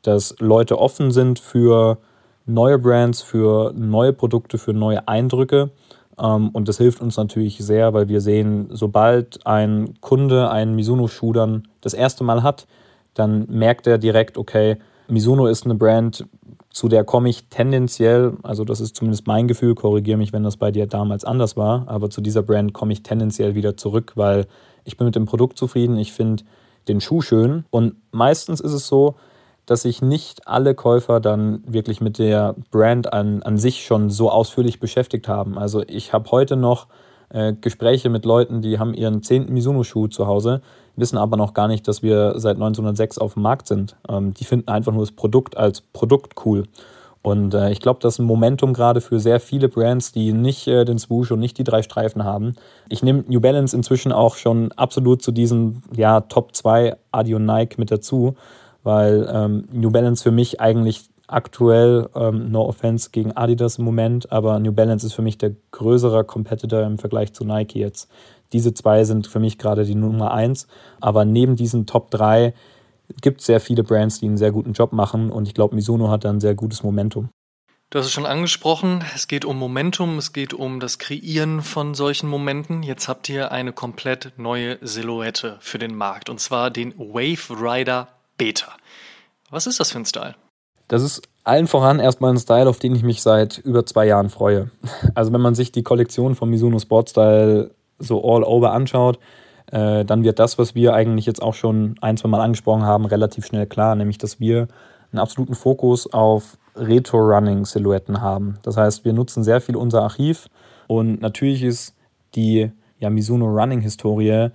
dass Leute offen sind für neue Brands, für neue Produkte, für neue Eindrücke. Ähm, und das hilft uns natürlich sehr, weil wir sehen, sobald ein Kunde einen Mizuno-Schuh dann das erste Mal hat, dann merkt er direkt, okay, Mizuno ist eine Brand, zu der komme ich tendenziell, also das ist zumindest mein Gefühl, korrigiere mich, wenn das bei dir damals anders war, aber zu dieser Brand komme ich tendenziell wieder zurück, weil ich bin mit dem Produkt zufrieden, ich finde den Schuh schön. Und meistens ist es so, dass sich nicht alle Käufer dann wirklich mit der Brand an, an sich schon so ausführlich beschäftigt haben. Also ich habe heute noch äh, Gespräche mit Leuten, die haben ihren zehnten Mizuno-Schuh zu Hause, wissen aber noch gar nicht, dass wir seit 1906 auf dem Markt sind. Ähm, die finden einfach nur das Produkt als Produkt cool. Und äh, ich glaube, das ist ein Momentum gerade für sehr viele Brands, die nicht äh, den Swoosh und nicht die drei Streifen haben. Ich nehme New Balance inzwischen auch schon absolut zu diesen ja, Top 2 Adi und Nike mit dazu weil ähm, New Balance für mich eigentlich aktuell, ähm, no offense gegen Adidas im Moment, aber New Balance ist für mich der größere Competitor im Vergleich zu Nike jetzt. Diese zwei sind für mich gerade die Nummer eins, aber neben diesen Top 3 gibt es sehr viele Brands, die einen sehr guten Job machen und ich glaube, Mizuno hat da ein sehr gutes Momentum. Du hast es schon angesprochen, es geht um Momentum, es geht um das Kreieren von solchen Momenten. Jetzt habt ihr eine komplett neue Silhouette für den Markt und zwar den Wave Rider Beta. Was ist das für ein Style? Das ist allen voran erstmal ein Style, auf den ich mich seit über zwei Jahren freue. Also wenn man sich die Kollektion von Mizuno Sportstyle so all over anschaut, äh, dann wird das, was wir eigentlich jetzt auch schon ein, zwei Mal angesprochen haben, relativ schnell klar, nämlich dass wir einen absoluten Fokus auf Retro-Running-Silhouetten haben. Das heißt, wir nutzen sehr viel unser Archiv und natürlich ist die ja, Mizuno Running-Historie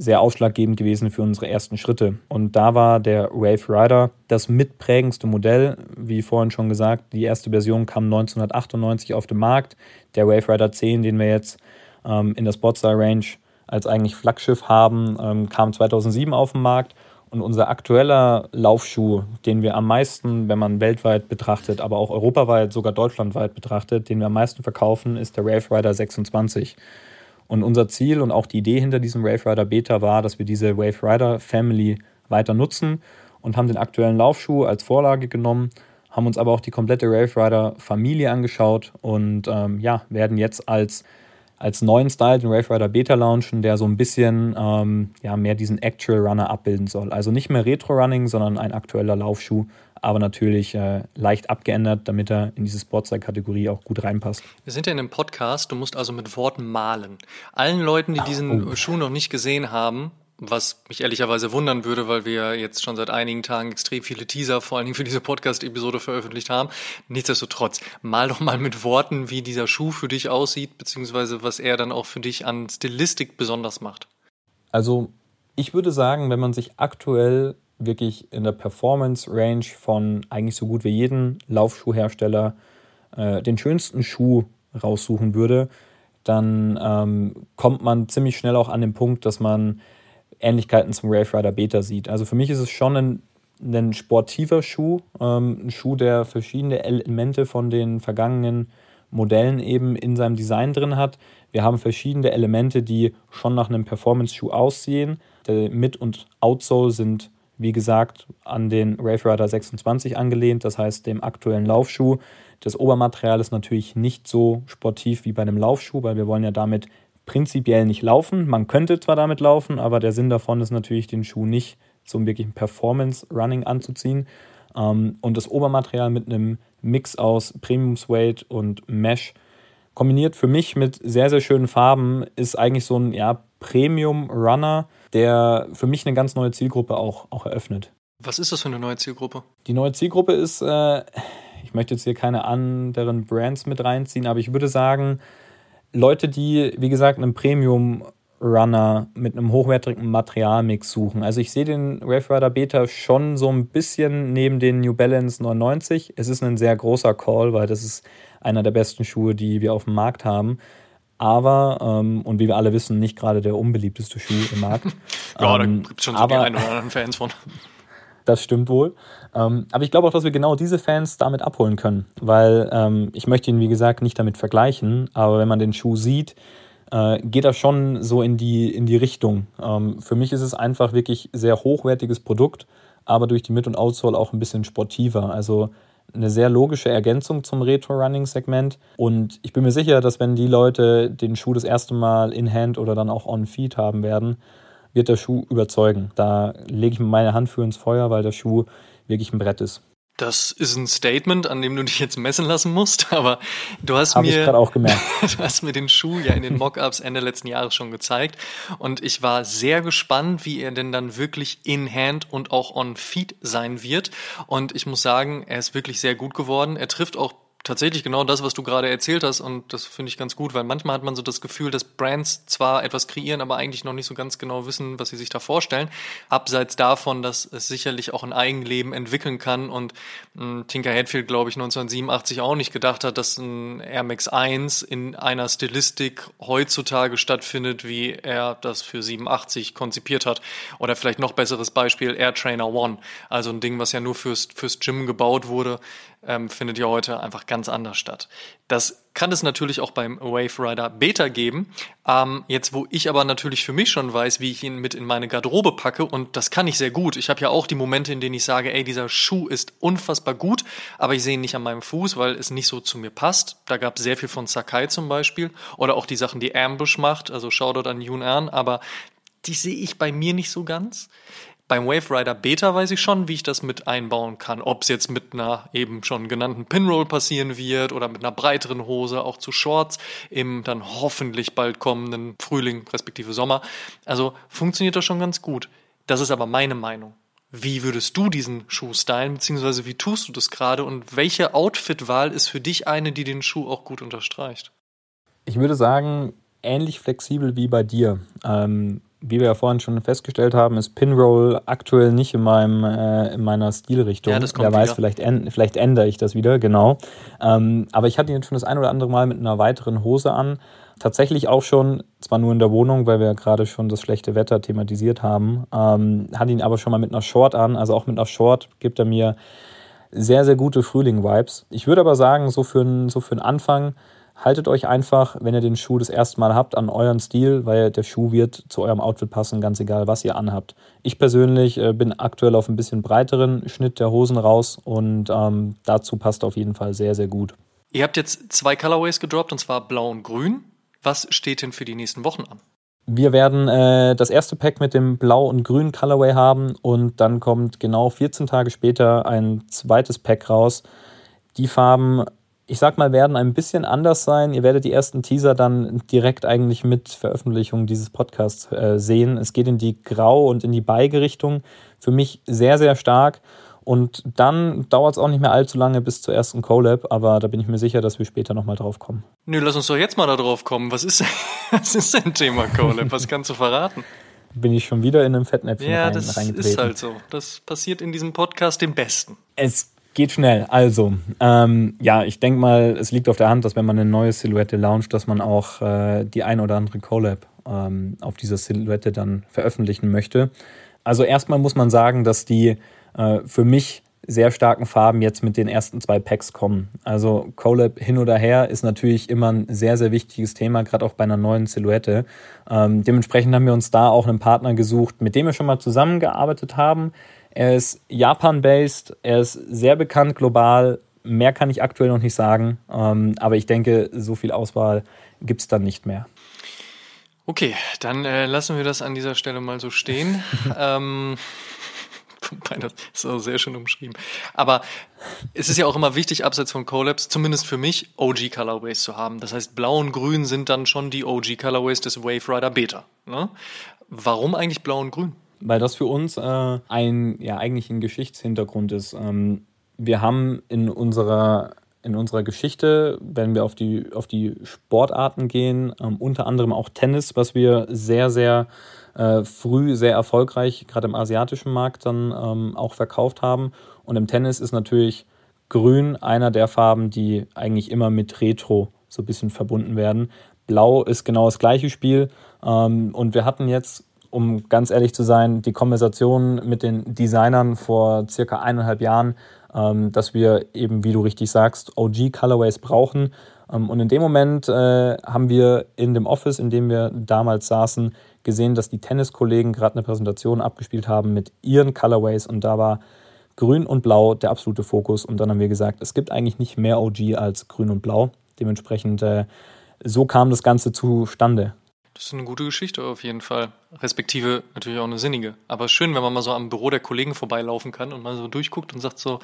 sehr ausschlaggebend gewesen für unsere ersten Schritte. Und da war der Wave Rider das mitprägendste Modell. Wie vorhin schon gesagt, die erste Version kam 1998 auf den Markt. Der Wave Rider 10, den wir jetzt ähm, in der Sportstyle Range als eigentlich Flaggschiff haben, ähm, kam 2007 auf den Markt. Und unser aktueller Laufschuh, den wir am meisten, wenn man weltweit betrachtet, aber auch europaweit, sogar deutschlandweit betrachtet, den wir am meisten verkaufen, ist der Wave Rider 26. Und unser Ziel und auch die Idee hinter diesem Wave Rider Beta war, dass wir diese Wave Rider Family weiter nutzen und haben den aktuellen Laufschuh als Vorlage genommen, haben uns aber auch die komplette Wave Rider Familie angeschaut und ähm, ja, werden jetzt als, als neuen Style den Wave Rider Beta launchen, der so ein bisschen ähm, ja, mehr diesen Actual Runner abbilden soll. Also nicht mehr Retro Running, sondern ein aktueller Laufschuh, aber natürlich äh, leicht abgeändert, damit er in diese Sportstyle-Kategorie auch gut reinpasst. Wir sind ja in einem Podcast, du musst also mit Worten malen. Allen Leuten, die diesen oh. Schuh noch nicht gesehen haben, was mich ehrlicherweise wundern würde, weil wir jetzt schon seit einigen Tagen extrem viele Teaser, vor allen Dingen für diese Podcast-Episode veröffentlicht haben. Nichtsdestotrotz, mal doch mal mit Worten, wie dieser Schuh für dich aussieht, beziehungsweise was er dann auch für dich an Stilistik besonders macht. Also, ich würde sagen, wenn man sich aktuell wirklich in der Performance-Range von eigentlich so gut wie jedem Laufschuhhersteller äh, den schönsten Schuh raussuchen würde, dann ähm, kommt man ziemlich schnell auch an den Punkt, dass man Ähnlichkeiten zum Wave Rider Beta sieht. Also für mich ist es schon ein, ein sportiver Schuh, ähm, ein Schuh, der verschiedene Elemente von den vergangenen Modellen eben in seinem Design drin hat. Wir haben verschiedene Elemente, die schon nach einem Performance-Schuh aussehen. Der Mid- und Outsole sind wie gesagt, an den Wave Rider 26 angelehnt, das heißt dem aktuellen Laufschuh. Das Obermaterial ist natürlich nicht so sportiv wie bei einem Laufschuh, weil wir wollen ja damit prinzipiell nicht laufen. Man könnte zwar damit laufen, aber der Sinn davon ist natürlich, den Schuh nicht zum wirklichen Performance-Running anzuziehen. Ähm, und das Obermaterial mit einem Mix aus Premium Suede und Mesh kombiniert für mich mit sehr, sehr schönen Farben ist eigentlich so ein ja, Premium Runner der für mich eine ganz neue Zielgruppe auch, auch eröffnet. Was ist das für eine neue Zielgruppe? Die neue Zielgruppe ist, äh, ich möchte jetzt hier keine anderen Brands mit reinziehen, aber ich würde sagen, Leute, die, wie gesagt, einen Premium Runner mit einem hochwertigen Materialmix suchen. Also ich sehe den Wave Rider Beta schon so ein bisschen neben den New Balance 99. Es ist ein sehr großer Call, weil das ist einer der besten Schuhe, die wir auf dem Markt haben aber, ähm, und wie wir alle wissen, nicht gerade der unbeliebteste Schuh im Markt. ja, ähm, da gibt es schon so aber, die einen oder anderen Fans von. Das stimmt wohl. Ähm, aber ich glaube auch, dass wir genau diese Fans damit abholen können, weil ähm, ich möchte ihn, wie gesagt, nicht damit vergleichen, aber wenn man den Schuh sieht, äh, geht er schon so in die, in die Richtung. Ähm, für mich ist es einfach wirklich sehr hochwertiges Produkt, aber durch die Mid- und Outsole auch ein bisschen sportiver. Also eine sehr logische Ergänzung zum Retro-Running-Segment. Und ich bin mir sicher, dass wenn die Leute den Schuh das erste Mal in Hand oder dann auch on Feet haben werden, wird der Schuh überzeugen. Da lege ich meine Hand für ins Feuer, weil der Schuh wirklich ein Brett ist. Das ist ein Statement, an dem du dich jetzt messen lassen musst, aber du hast Hab mir, ich auch gemerkt. du hast mir den Schuh ja in den Mockups Ende letzten Jahres schon gezeigt und ich war sehr gespannt, wie er denn dann wirklich in Hand und auch on Feet sein wird und ich muss sagen, er ist wirklich sehr gut geworden. Er trifft auch tatsächlich genau das, was du gerade erzählt hast und das finde ich ganz gut, weil manchmal hat man so das Gefühl, dass Brands zwar etwas kreieren, aber eigentlich noch nicht so ganz genau wissen, was sie sich da vorstellen. Abseits davon, dass es sicherlich auch ein Eigenleben entwickeln kann und mh, hm, Tinker Hatfield, glaube ich, 1987 auch nicht gedacht hat, dass ein Air Max 1 in einer Stilistik heutzutage stattfindet, wie er das für 87 konzipiert hat. Oder vielleicht noch besseres Beispiel Air Trainer One, also ein Ding, was ja nur fürs, fürs Gym gebaut wurde, ähm, findet ja heute einfach ganz anders statt. Das kann es natürlich auch beim Wave Rider Beta geben. Ähm, jetzt, wo ich aber natürlich für mich schon weiß, wie ich ihn mit in meine Garderobe packe und das kann ich sehr gut. Ich habe ja auch die Momente, in denen ich sage, ey, dieser Schuh ist unfassbar gut, aber ich sehe ihn nicht an meinem Fuß, weil es nicht so zu mir passt. Da gab es sehr viel von Sakai zum Beispiel oder auch die Sachen, die Ambush macht, also Shoutout an Yoon Ern, aber die sehe ich bei mir nicht so ganz. Beim Wave Rider Beta weiß ich schon, wie ich das mit einbauen kann. Ob es jetzt mit einer eben schon genannten Pinroll passieren wird oder mit einer breiteren Hose, auch zu Shorts im dann hoffentlich bald kommenden Frühling respektive Sommer. Also funktioniert das schon ganz gut. Das ist aber meine Meinung. Wie würdest du diesen Schuh stylen, beziehungsweise wie tust du das gerade und welche Outfit-Wahl ist für dich eine, die den Schuh auch gut unterstreicht? Ich würde sagen, ähnlich flexibel wie bei dir. Ähm, wie wir ja vorhin schon festgestellt haben, ist Pinroll aktuell nicht in, meinem, äh, in meiner Stilrichtung. Ja, das kommt Wer weiß, vielleicht, vielleicht ändere ich das wieder, genau. Ähm, aber ich hatte ihn schon das ein oder andere Mal mit einer weiteren Hose an. Tatsächlich auch schon, zwar nur in der Wohnung, weil wir ja gerade schon das schlechte Wetter thematisiert haben, ähm, hatte ihn aber schon mal mit einer Short an. Also auch mit einer Short gibt er mir sehr, sehr gute Frühling-Vibes. Ich würde aber sagen, so für, einen, so für einen Anfang haltet euch einfach, wenn ihr den Schuh das erste Mal habt, an euren Stil, weil der Schuh wird zu eurem Outfit passen, ganz egal, was ihr anhabt. Ich persönlich äh, bin aktuell auf ein bisschen breiteren Schnitt der Hosen raus und ähm, dazu passt auf jeden Fall sehr, sehr gut. Ihr habt jetzt zwei Colorways gedroppt, und zwar blau und grün. Was steht denn für die nächsten Wochen an? Wir werden äh, das erste Pack mit dem blau und grün Colorway haben und dann kommt genau 14 Tage später ein zweites Pack raus. Die Farben ich sag mal, werden ein bisschen anders sein. Ihr werdet die ersten Teaser dann direkt eigentlich mit Veröffentlichung dieses Podcasts äh, sehen. Es geht in die Grau- und in die Beige-Richtung. Für mich sehr, sehr stark. Und dann dauert es auch nicht mehr allzu lange bis zur ersten Collab, aber da bin ich mir sicher, dass wir später nochmal drauf kommen. Nö, lass uns doch jetzt mal da drauf kommen. Was ist, was ist denn Thema Collab? Was kannst du verraten? Bin ich schon wieder in einem Fettnäpfchen ja, rein, das ist halt so. Das passiert in diesem Podcast dem Besten. Es Geht schnell. Also, ähm, ja, ich denke mal, es liegt auf der Hand, dass wenn man eine neue Silhouette launcht, dass man auch äh, die ein oder andere Collab ähm, auf dieser Silhouette dann veröffentlichen möchte. Also erstmal muss man sagen, dass die äh, für mich sehr starken Farben jetzt mit den ersten zwei Packs kommen. Also Collab hin oder her ist natürlich immer ein sehr, sehr wichtiges Thema, gerade auch bei einer neuen Silhouette. Ähm, dementsprechend haben wir uns da auch einen Partner gesucht, mit dem wir schon mal zusammengearbeitet haben, er ist Japan-based, er ist sehr bekannt global. Mehr kann ich aktuell noch nicht sagen, ähm, aber ich denke, so viel Auswahl gibt es dann nicht mehr. Okay, dann äh, lassen wir das an dieser Stelle mal so stehen. ähm, das ist auch sehr schön umschrieben. Aber es ist ja auch immer wichtig, abseits von Collabs, zumindest für mich, OG Colorways zu haben. Das heißt, blau und grün sind dann schon die OG Colorways des Wave Rider Beta. Ne? Warum eigentlich blau und grün? Weil das für uns äh, ein, ja, eigentlich ein Geschichtshintergrund ist. Ähm, wir haben in unserer, in unserer Geschichte, wenn wir auf die, auf die Sportarten gehen, ähm, unter anderem auch Tennis, was wir sehr, sehr äh, früh, sehr erfolgreich, gerade im asiatischen Markt dann ähm, auch verkauft haben. Und im Tennis ist natürlich Grün einer der Farben, die eigentlich immer mit Retro so ein bisschen verbunden werden. Blau ist genau das gleiche Spiel. Ähm, und wir hatten jetzt um ganz ehrlich zu sein, die Konversation mit den Designern vor circa eineinhalb Jahren, ähm, dass wir eben, wie du richtig sagst, OG Colorways brauchen. Ähm, und in dem Moment äh, haben wir in dem Office, in dem wir damals saßen, gesehen, dass die Tenniskollegen gerade eine Präsentation abgespielt haben mit ihren Colorways und da war Grün und Blau der absolute Fokus. Und dann haben wir gesagt, es gibt eigentlich nicht mehr OG als Grün und Blau. Dementsprechend, äh, so kam das Ganze zustande. Das ist eine gute Geschichte auf jeden Fall. Respektive natürlich auch eine sinnige. Aber schön, wenn man mal so am Büro der Kollegen vorbeilaufen kann und mal so durchguckt und sagt so,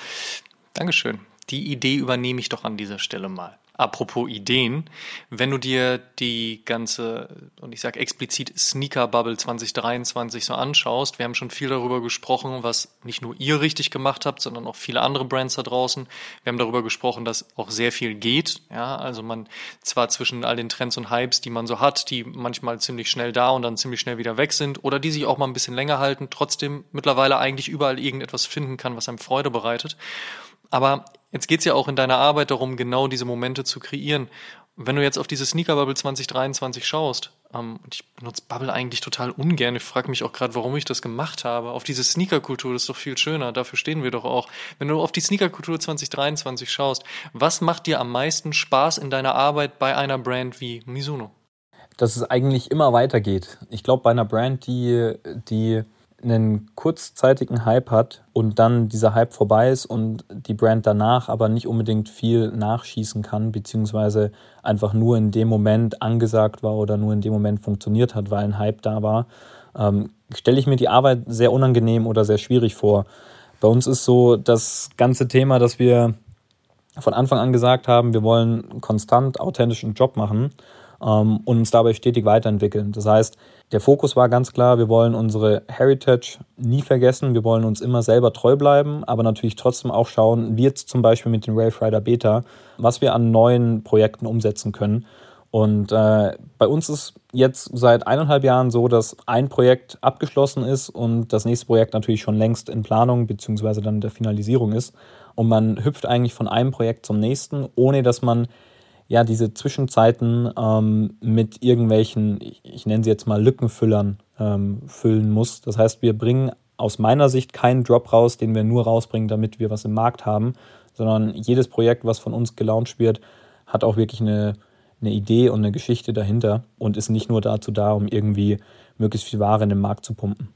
Dankeschön. Die Idee übernehme ich doch an dieser Stelle mal. Apropos Ideen, wenn du dir die ganze, und ich sage explizit Sneaker Bubble 2023 so anschaust, wir haben schon viel darüber gesprochen, was nicht nur ihr richtig gemacht habt, sondern auch viele andere Brands da draußen. Wir haben darüber gesprochen, dass auch sehr viel geht. Ja, also man zwar zwischen all den Trends und Hypes, die man so hat, die manchmal ziemlich schnell da und dann ziemlich schnell wieder weg sind oder die sich auch mal ein bisschen länger halten, trotzdem mittlerweile eigentlich überall irgendetwas finden kann, was einem Freude bereitet. Aber jetzt geht's ja auch in deiner Arbeit darum, genau diese Momente zu kreieren. Wenn du jetzt auf diese Sneaker Bubble 2023 schaust, ähm, und ich benutze Bubble eigentlich total ungern, ich frage mich auch gerade, warum ich das gemacht habe. Auf diese Sneaker-Kultur, das ist doch viel schöner, dafür stehen wir doch auch. Wenn du auf die Sneaker-Kultur 2023 schaust, was macht dir am meisten Spaß in deiner Arbeit bei einer Brand wie Mizuno? Dass es eigentlich immer weitergeht. Ich glaube, bei einer Brand, die, die einen kurzzeitigen Hype hat und dann dieser Hype vorbei ist und die Brand danach aber nicht unbedingt viel nachschießen kann, beziehungsweise einfach nur in dem Moment angesagt war oder nur in dem Moment funktioniert hat, weil ein Hype da war, ähm, stelle ich mir die Arbeit sehr unangenehm oder sehr schwierig vor. Bei uns ist so das ganze Thema, dass wir von Anfang an gesagt haben, wir wollen konstant authentischen Job machen ähm, und uns dabei stetig weiterentwickeln. Das heißt, der Fokus war ganz klar, wir wollen unsere Heritage nie vergessen, wir wollen uns immer selber treu bleiben, aber natürlich trotzdem auch schauen, wie jetzt zum Beispiel mit dem Wave Rider Beta, was wir an neuen Projekten umsetzen können. Und äh, bei uns ist jetzt seit eineinhalb Jahren so, dass ein Projekt abgeschlossen ist und das nächste Projekt natürlich schon längst in Planung beziehungsweise dann der Finalisierung ist. Und man hüpft eigentlich von einem Projekt zum nächsten, ohne dass man ja diese Zwischenzeiten ähm, mit irgendwelchen, ich, nenne sie jetzt mal Lückenfüllern, ähm, füllen muss. Das heißt, wir bringen aus meiner Sicht keinen Drop raus, den wir nur rausbringen, damit wir was im Markt haben, sondern jedes Projekt, was von uns gelauncht wird, hat auch wirklich eine, eine Idee und eine Geschichte dahinter und ist nicht nur dazu da, um irgendwie möglichst viel Ware in den Markt zu pumpen.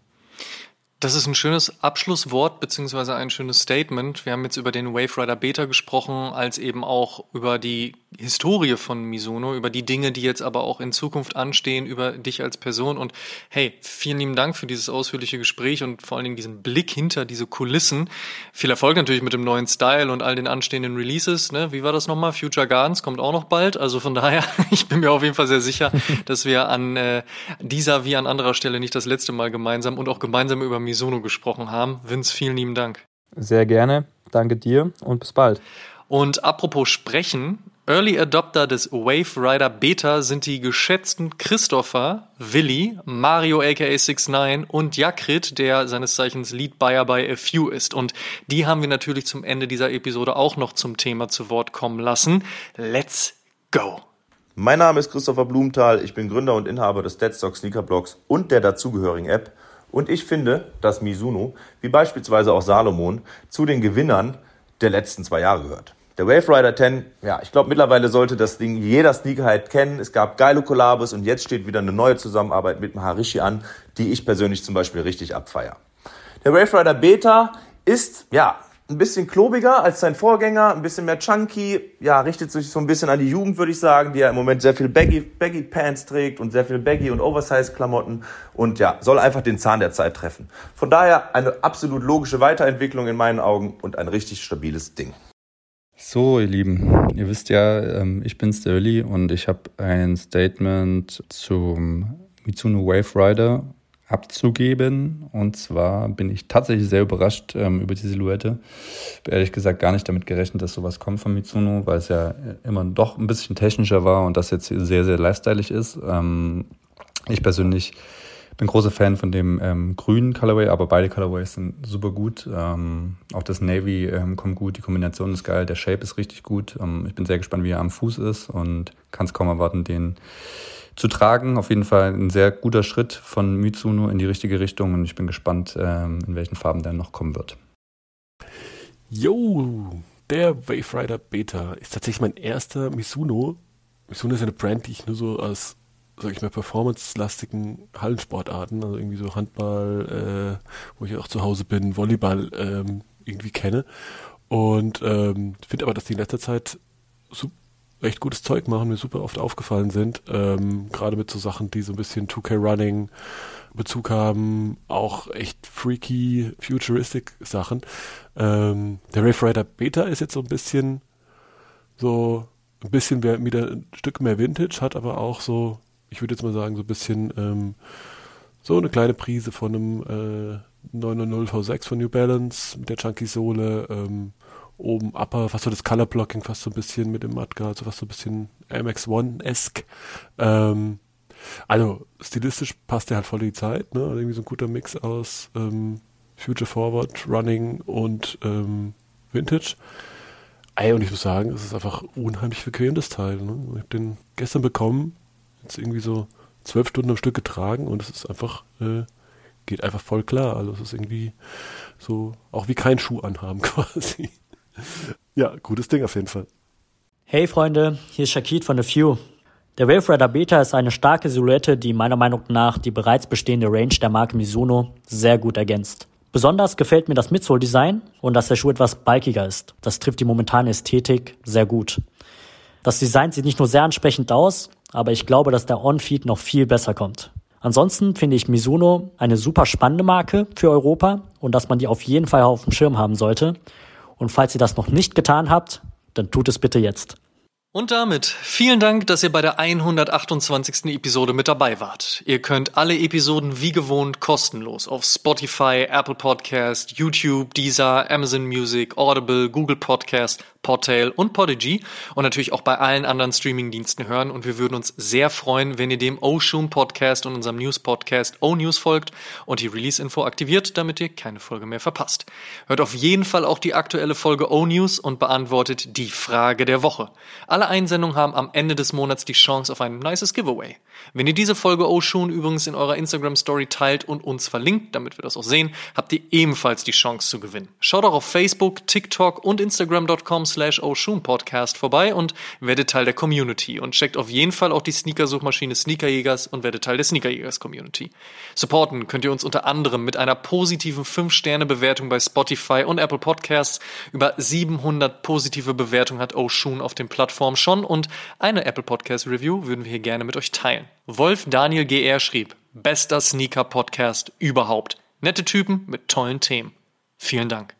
Das ist ein schönes Abschlusswort beziehungsweise ein schönes Statement. Wir haben jetzt über den Wave Rider Beta gesprochen, als eben auch über die Historie von Mizuno, über die Dinge, die jetzt aber auch in Zukunft anstehen, über dich als Person. Und hey, vielen lieben Dank für dieses ausführliche Gespräch und vor allen Dingen diesen Blick hinter diese Kulissen. Viel Erfolg natürlich mit dem neuen Style und all den anstehenden Releases. Ne? Wie war das nochmal? Future Gardens kommt auch noch bald. Also von daher, ich bin mir auf jeden Fall sehr sicher, dass wir an äh, dieser wie an anderer Stelle nicht das letzte Mal gemeinsam und auch gemeinsam über Misono gesprochen haben. Vince, vielen lieben Dank. Sehr gerne. Danke dir und bis bald. Und apropos sprechen, Early Adopter des Wave Rider Beta sind die geschätzten Christopher, Willi, Mario aka 69 und Jakrit, der seines Zeichens Lead Buyer bei A Few ist. Und die haben wir natürlich zum Ende dieser Episode auch noch zum Thema zu Wort kommen lassen. Let's go! Mein Name ist Christopher Blumenthal, ich bin Gründer und Inhaber des Deadstock Sneaker Blogs und der dazugehörigen App und ich finde, dass Mizuno, wie beispielsweise auch Salomon, zu den Gewinnern der letzten zwei Jahre gehört. Der Wave Rider 10, ja, ich glaube mittlerweile sollte das Ding jeder Sneakerhead kennen. Es gab geile Kollabos und jetzt steht wieder eine neue Zusammenarbeit mit Maharishi an, die ich persönlich zum Beispiel richtig abfeier. Der Wave Rider Beta ist, ja, ein bisschen klobiger als sein Vorgänger, ein bisschen mehr chunky, ja, richtet sich so ein bisschen an die Jugend, würde ich sagen, die ja im Moment sehr viel Baggy, Baggy Pants trägt und sehr viel Baggy und Oversize Klamotten und ja, soll einfach den Zahn der Zeit treffen. Von daher eine absolut logische Weiterentwicklung in meinen Augen und ein richtig stabiles Ding. So, ihr Lieben, ihr wisst ja, ähm, ich bin Sterli und ich habe ein Statement zum Mitsuno Wave Rider abzugeben. Und zwar bin ich tatsächlich sehr überrascht ähm, über die Silhouette. Ich habe ehrlich gesagt gar nicht damit gerechnet, dass sowas kommt von Mitsuno, weil es ja immer doch ein bisschen technischer war und das jetzt sehr, sehr lifestyleig ist. Ähm, ich persönlich bin großer Fan von dem ähm, grünen Colorway, aber beide Colorways sind super gut. Ähm, auch das Navy ähm, kommt gut, die Kombination ist geil, der Shape ist richtig gut. Ähm, ich bin sehr gespannt, wie er am Fuß ist und kann es kaum erwarten, den zu tragen. Auf jeden Fall ein sehr guter Schritt von Mitsuno in die richtige Richtung und ich bin gespannt, ähm, in welchen Farben der noch kommen wird. Yo, der Wave Rider Beta ist tatsächlich mein erster Mizuno. Mizuno ist eine Brand, die ich nur so aus, sag ich mal, performance-lastigen Hallensportarten, also irgendwie so Handball, äh, wo ich auch zu Hause bin, Volleyball, ähm, irgendwie kenne. Und ähm, finde aber, dass die in letzter Zeit so recht gutes Zeug machen, mir super oft aufgefallen sind. Ähm, Gerade mit so Sachen, die so ein bisschen 2K Running Bezug haben, auch echt freaky, futuristic Sachen. Ähm, der Wave Rider Beta ist jetzt so ein bisschen so ein bisschen wieder ein Stück mehr Vintage, hat aber auch so, ich würde jetzt mal sagen, so ein bisschen ähm, so eine kleine Prise von einem äh, 990 V6 von New Balance mit der Chunky Sohle, ähm, oben Upper, fast so das Color Blocking, fast so ein bisschen mit dem Mudguard, so fast so ein bisschen MX1-esque. Ähm, also stilistisch passt der halt voll in die Zeit, ne? Also irgendwie so ein guter Mix aus ähm, Future Forward, Running und ähm, Vintage. Ey, und ich muss sagen, es ist einfach unheimlich bequem, das Teil. Ne? Ich habe den gestern bekommen, jetzt irgendwie so zwölf Stunden am Stück getragen und es ist einfach, äh, geht einfach voll klar. Also es ist irgendwie so, auch wie kein Schuh anhaben quasi. ja, gutes Ding auf jeden Fall. Hey Freunde, hier ist Shakit von The Few. Der Wave Rider Beta ist eine starke Silhouette, die meiner Meinung nach die bereits bestehende Range der Marke Mizuno sehr gut ergänzt. Besonders gefällt mir das Midsole-Design und dass der Schuh etwas bulkiger ist. Das trifft die momentane Ästhetik sehr gut. Das Design sieht nicht nur sehr ansprechend aus, aber ich glaube, dass der On-Feed noch viel besser kommt. Ansonsten finde ich Mizuno eine super spannende Marke für Europa und dass man die auf jeden Fall auf dem Schirm haben sollte. Und falls ihr das noch nicht getan habt, dann tut es bitte jetzt. Und damit vielen Dank, dass ihr bei der 128. Episode mit dabei wart. Ihr könnt alle Episoden wie gewohnt kostenlos auf Spotify, Apple Podcast, YouTube, Deezer, Amazon Music, Audible, Google Podcast Podtail und Podigy und natürlich auch bei allen anderen Streamingdiensten hören. Und wir würden uns sehr freuen, wenn ihr dem Oshun Podcast und unserem News Podcast O News folgt und die Release-Info aktiviert, damit ihr keine Folge mehr verpasst. Hört auf jeden Fall auch die aktuelle Folge O News und beantwortet die Frage der Woche. Alle Einsendungen haben am Ende des Monats die Chance auf ein nices Giveaway. Wenn ihr diese Folge Oshun übrigens in eurer Instagram Story teilt und uns verlinkt, damit wir das auch sehen, habt ihr ebenfalls die Chance zu gewinnen. Schaut auch auf Facebook, TikTok und Instagram.com slash Podcast vorbei und werdet Teil der Community und checkt auf jeden Fall auch die Sneaker-Suchmaschine Sneakerjägers und werdet Teil der Sneakerjägers-Community. Supporten könnt ihr uns unter anderem mit einer positiven 5-Sterne-Bewertung bei Spotify und Apple Podcasts. Über 700 positive Bewertungen hat Oshun auf den Plattformen schon und eine Apple Podcast Review würden wir hier gerne mit euch teilen. Wolf Daniel GR schrieb, bester Sneaker-Podcast überhaupt. Nette Typen mit tollen Themen. Vielen Dank.